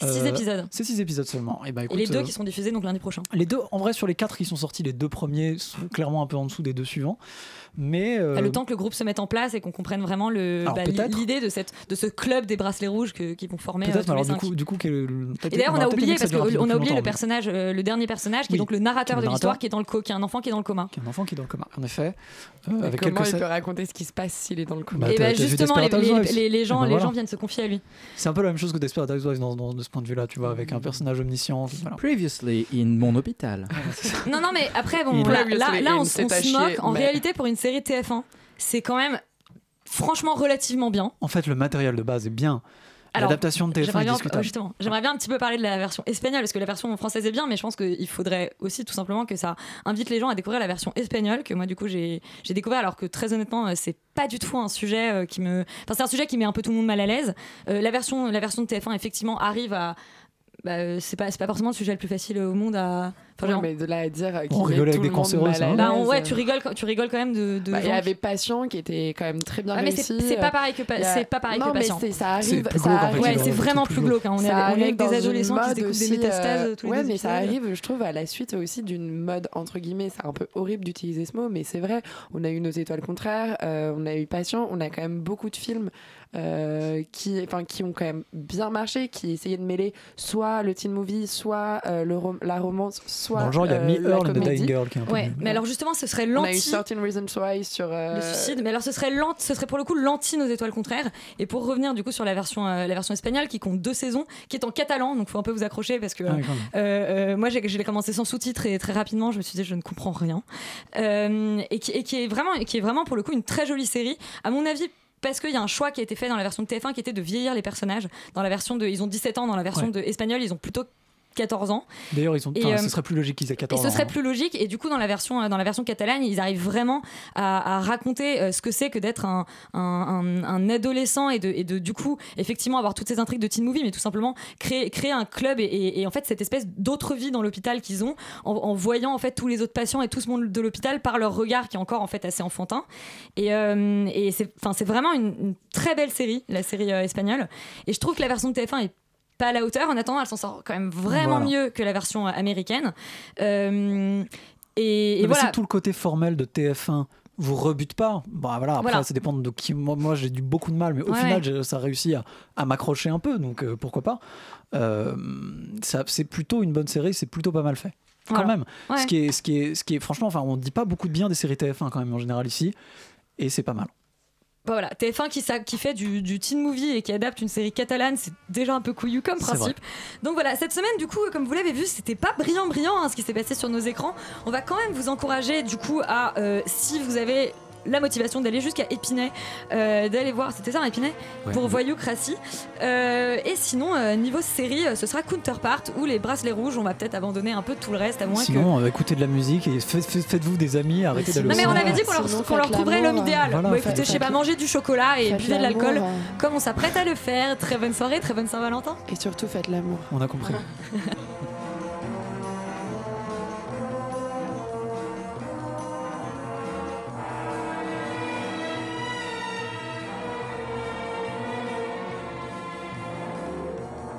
Six épisodes. C'est 6 épisodes seulement. Et, bah, Et les deux euh, qui sont diffusés donc lundi prochain. Les deux, en vrai, sur les quatre qui sont sortis, les deux premiers sont clairement un peu en dessous des deux suivants. Mais euh, Ah, Le temps que le groupe se mette en place et qu'on comprenne vraiment bah, l'idée de, cette, de ce club des bracelets rouges que- qui vont former euh, peut-être, tous mais les alors du coup, du coup, le- Et d'ailleurs, on a oublié parce qu'on a oublié le personnage, euh, le dernier personnage qui Oui, est donc le narrateur de l'histoire, qui est dans le co- qui est un enfant qui est dans le coma. Qui est un enfant qui est dans le coma, en effet. Euh, avec comment quelques il peut raconter ce qui se passe s'il est dans le coma Bah, et bah, justement, les, les- Housewives les- les gens, les gens viennent se confier à lui. C'est un peu la même chose que Desperate Housewives de ce point de vue-là, tu vois, avec un personnage omniscient. Previously in mon hôpital. [LAUGHS] Non, non, mais après, bon, [LAUGHS] là, on, se moque. En réalité, pour une série TF1, c'est quand même franchement relativement bien. En fait, le matériel de base est bien. L'adaptation de TF1 J'aimerais est discutable. justement, j'aimerais bien un petit peu parler de la version espagnole parce que la version française est bien, mais je pense qu'il faudrait aussi tout simplement que ça invite les gens à découvrir la version espagnole que moi du coup j'ai j'ai découvert alors que très honnêtement euh, c'est pas du tout un sujet euh, qui me, enfin c'est un sujet qui met un peu tout le monde mal à l'aise. Euh, la version la version de TF1 effectivement arrive à bah, euh, c'est pas c'est pas forcément le sujet le plus facile au monde à enfin, Ouais, genre- mais de là à dire euh, On rigole avec des cancéreux, hein. bah, ouais euh, tu rigoles tu rigoles quand même de, de bah, Il y avait Patient qui était quand même très bien Ah, mais réussi. c'est c'est pas pareil que pa- Il y a- c'est pas pareil non, que mais patient. c'est- ça arrive. ça Ouais, c'est vraiment plus glauque. hein. On est avec, on est avec arrive dans des adolescents qui découvrent aussi, des métastases euh, tous les ouais, mais ça arrive, je trouve, à la suite aussi d'une mode entre guillemets. C'est un peu horrible d'utiliser ce mot, mais c'est vrai. On a eu nos étoiles contraires, euh, on a eu Patient, on a quand même beaucoup de films euh, qui, enfin, qui ont quand même bien marché, qui essayaient de mêler soit le teen movie, soit euh, le rom- la romance, soit Dans le genre, il y a euh, Me Earl comédie. Dying Girl qui est un peu Ouais, mais alors justement, ce serait On a eu l'anti 13 Reasons Why sur euh, le suicide. Mais alors, ce serait l'anti- ce serait pour le coup l'anti nos étoiles contraires. Et pour revenir du coup sur la version, euh, la version espagnole qui compte deux saisons, qui est en catalan, donc faut un peu vous accrocher parce que Ah euh, euh, moi j'ai j'ai commencé sans sous-titres et très rapidement je me suis dit je ne comprends rien. Euh, et, qui, et qui est vraiment, qui est vraiment pour le coup une très jolie série. À mon avis. Parce qu'il y a un choix qui a été fait dans la version de TF1 qui était de vieillir les personnages. Dans la version de, ils ont 17 ans, dans la version Ouais. de espagnole, ils ont plutôt 14 ans. D'ailleurs, ils ont... Et, enfin, euh, ce serait plus logique qu'ils aient Et 14 ce ans. serait hein. plus logique. Et du coup, dans la version, euh, dans la version catalane, ils arrivent vraiment à, à raconter euh, ce que c'est que d'être un, un, un- un adolescent et de, et de, du coup, effectivement, avoir toutes ces intrigues de teen movie, mais tout simplement créer, créer un club et, et- et en fait, cette espèce d'autre vie dans l'hôpital qu'ils ont en, en voyant en fait tous les autres patients et tout ce monde de l'hôpital par leur regard qui est encore en fait assez enfantin. Et, euh, et c'est, c'est vraiment une, une très belle série, la série euh, espagnole. Et je trouve que la version de TF1 est pas à la hauteur. En attendant, elle s'en sort quand même vraiment Voilà. mieux que la version euh, américaine. Euh, et, et voilà. si tout le côté formel de TF1 vous rebute pas, bah voilà, après Voilà. ça dépend de qui. Moi, moi, j'ai eu beaucoup de mal, mais au Ouais, final ouais. ça a réussi à, à m'accrocher un peu, donc euh, pourquoi pas. Euh, c'est plutôt une bonne série, c'est plutôt pas mal fait. Quand Voilà. même. Ouais. Ce, qui est, ce, qui est, ce qui est, franchement, enfin, on dit pas beaucoup de bien des séries TF1 quand même en général ici, et c'est pas mal. Bah voilà, TF1 qui, fait du, du teen movie et qui adapte une série catalane, c'est déjà un peu couillu comme principe. Donc voilà, cette semaine, du coup, comme vous l'avez vu, c'était pas brillant, brillant hein, ce qui s'est passé sur nos écrans. On va quand même vous encourager, du coup, à euh, si vous avez la motivation d'aller jusqu'à Épinay, euh, d'aller voir, c'était ça, Épinay, Ouais. pour Voyoucratie. Euh, et sinon, euh, niveau série, euh, ce sera Counterpart ou les bracelets rouges. On va peut-être abandonner un peu tout le reste, à moins que. Sinon, euh, écoutez de la musique et faites- faites- faites-vous des amis, arrêtez d'aller Non mais on avait dit qu'on leur, trouverait l'homme idéal. Voilà, bon écoutez, je sais pas, manger du chocolat et buvez de l'alcool, hein. comme on s'apprête à le faire? Très bonne soirée, très bonne Saint-Valentin. Et surtout, faites l'amour. On a compris. [LAUGHS]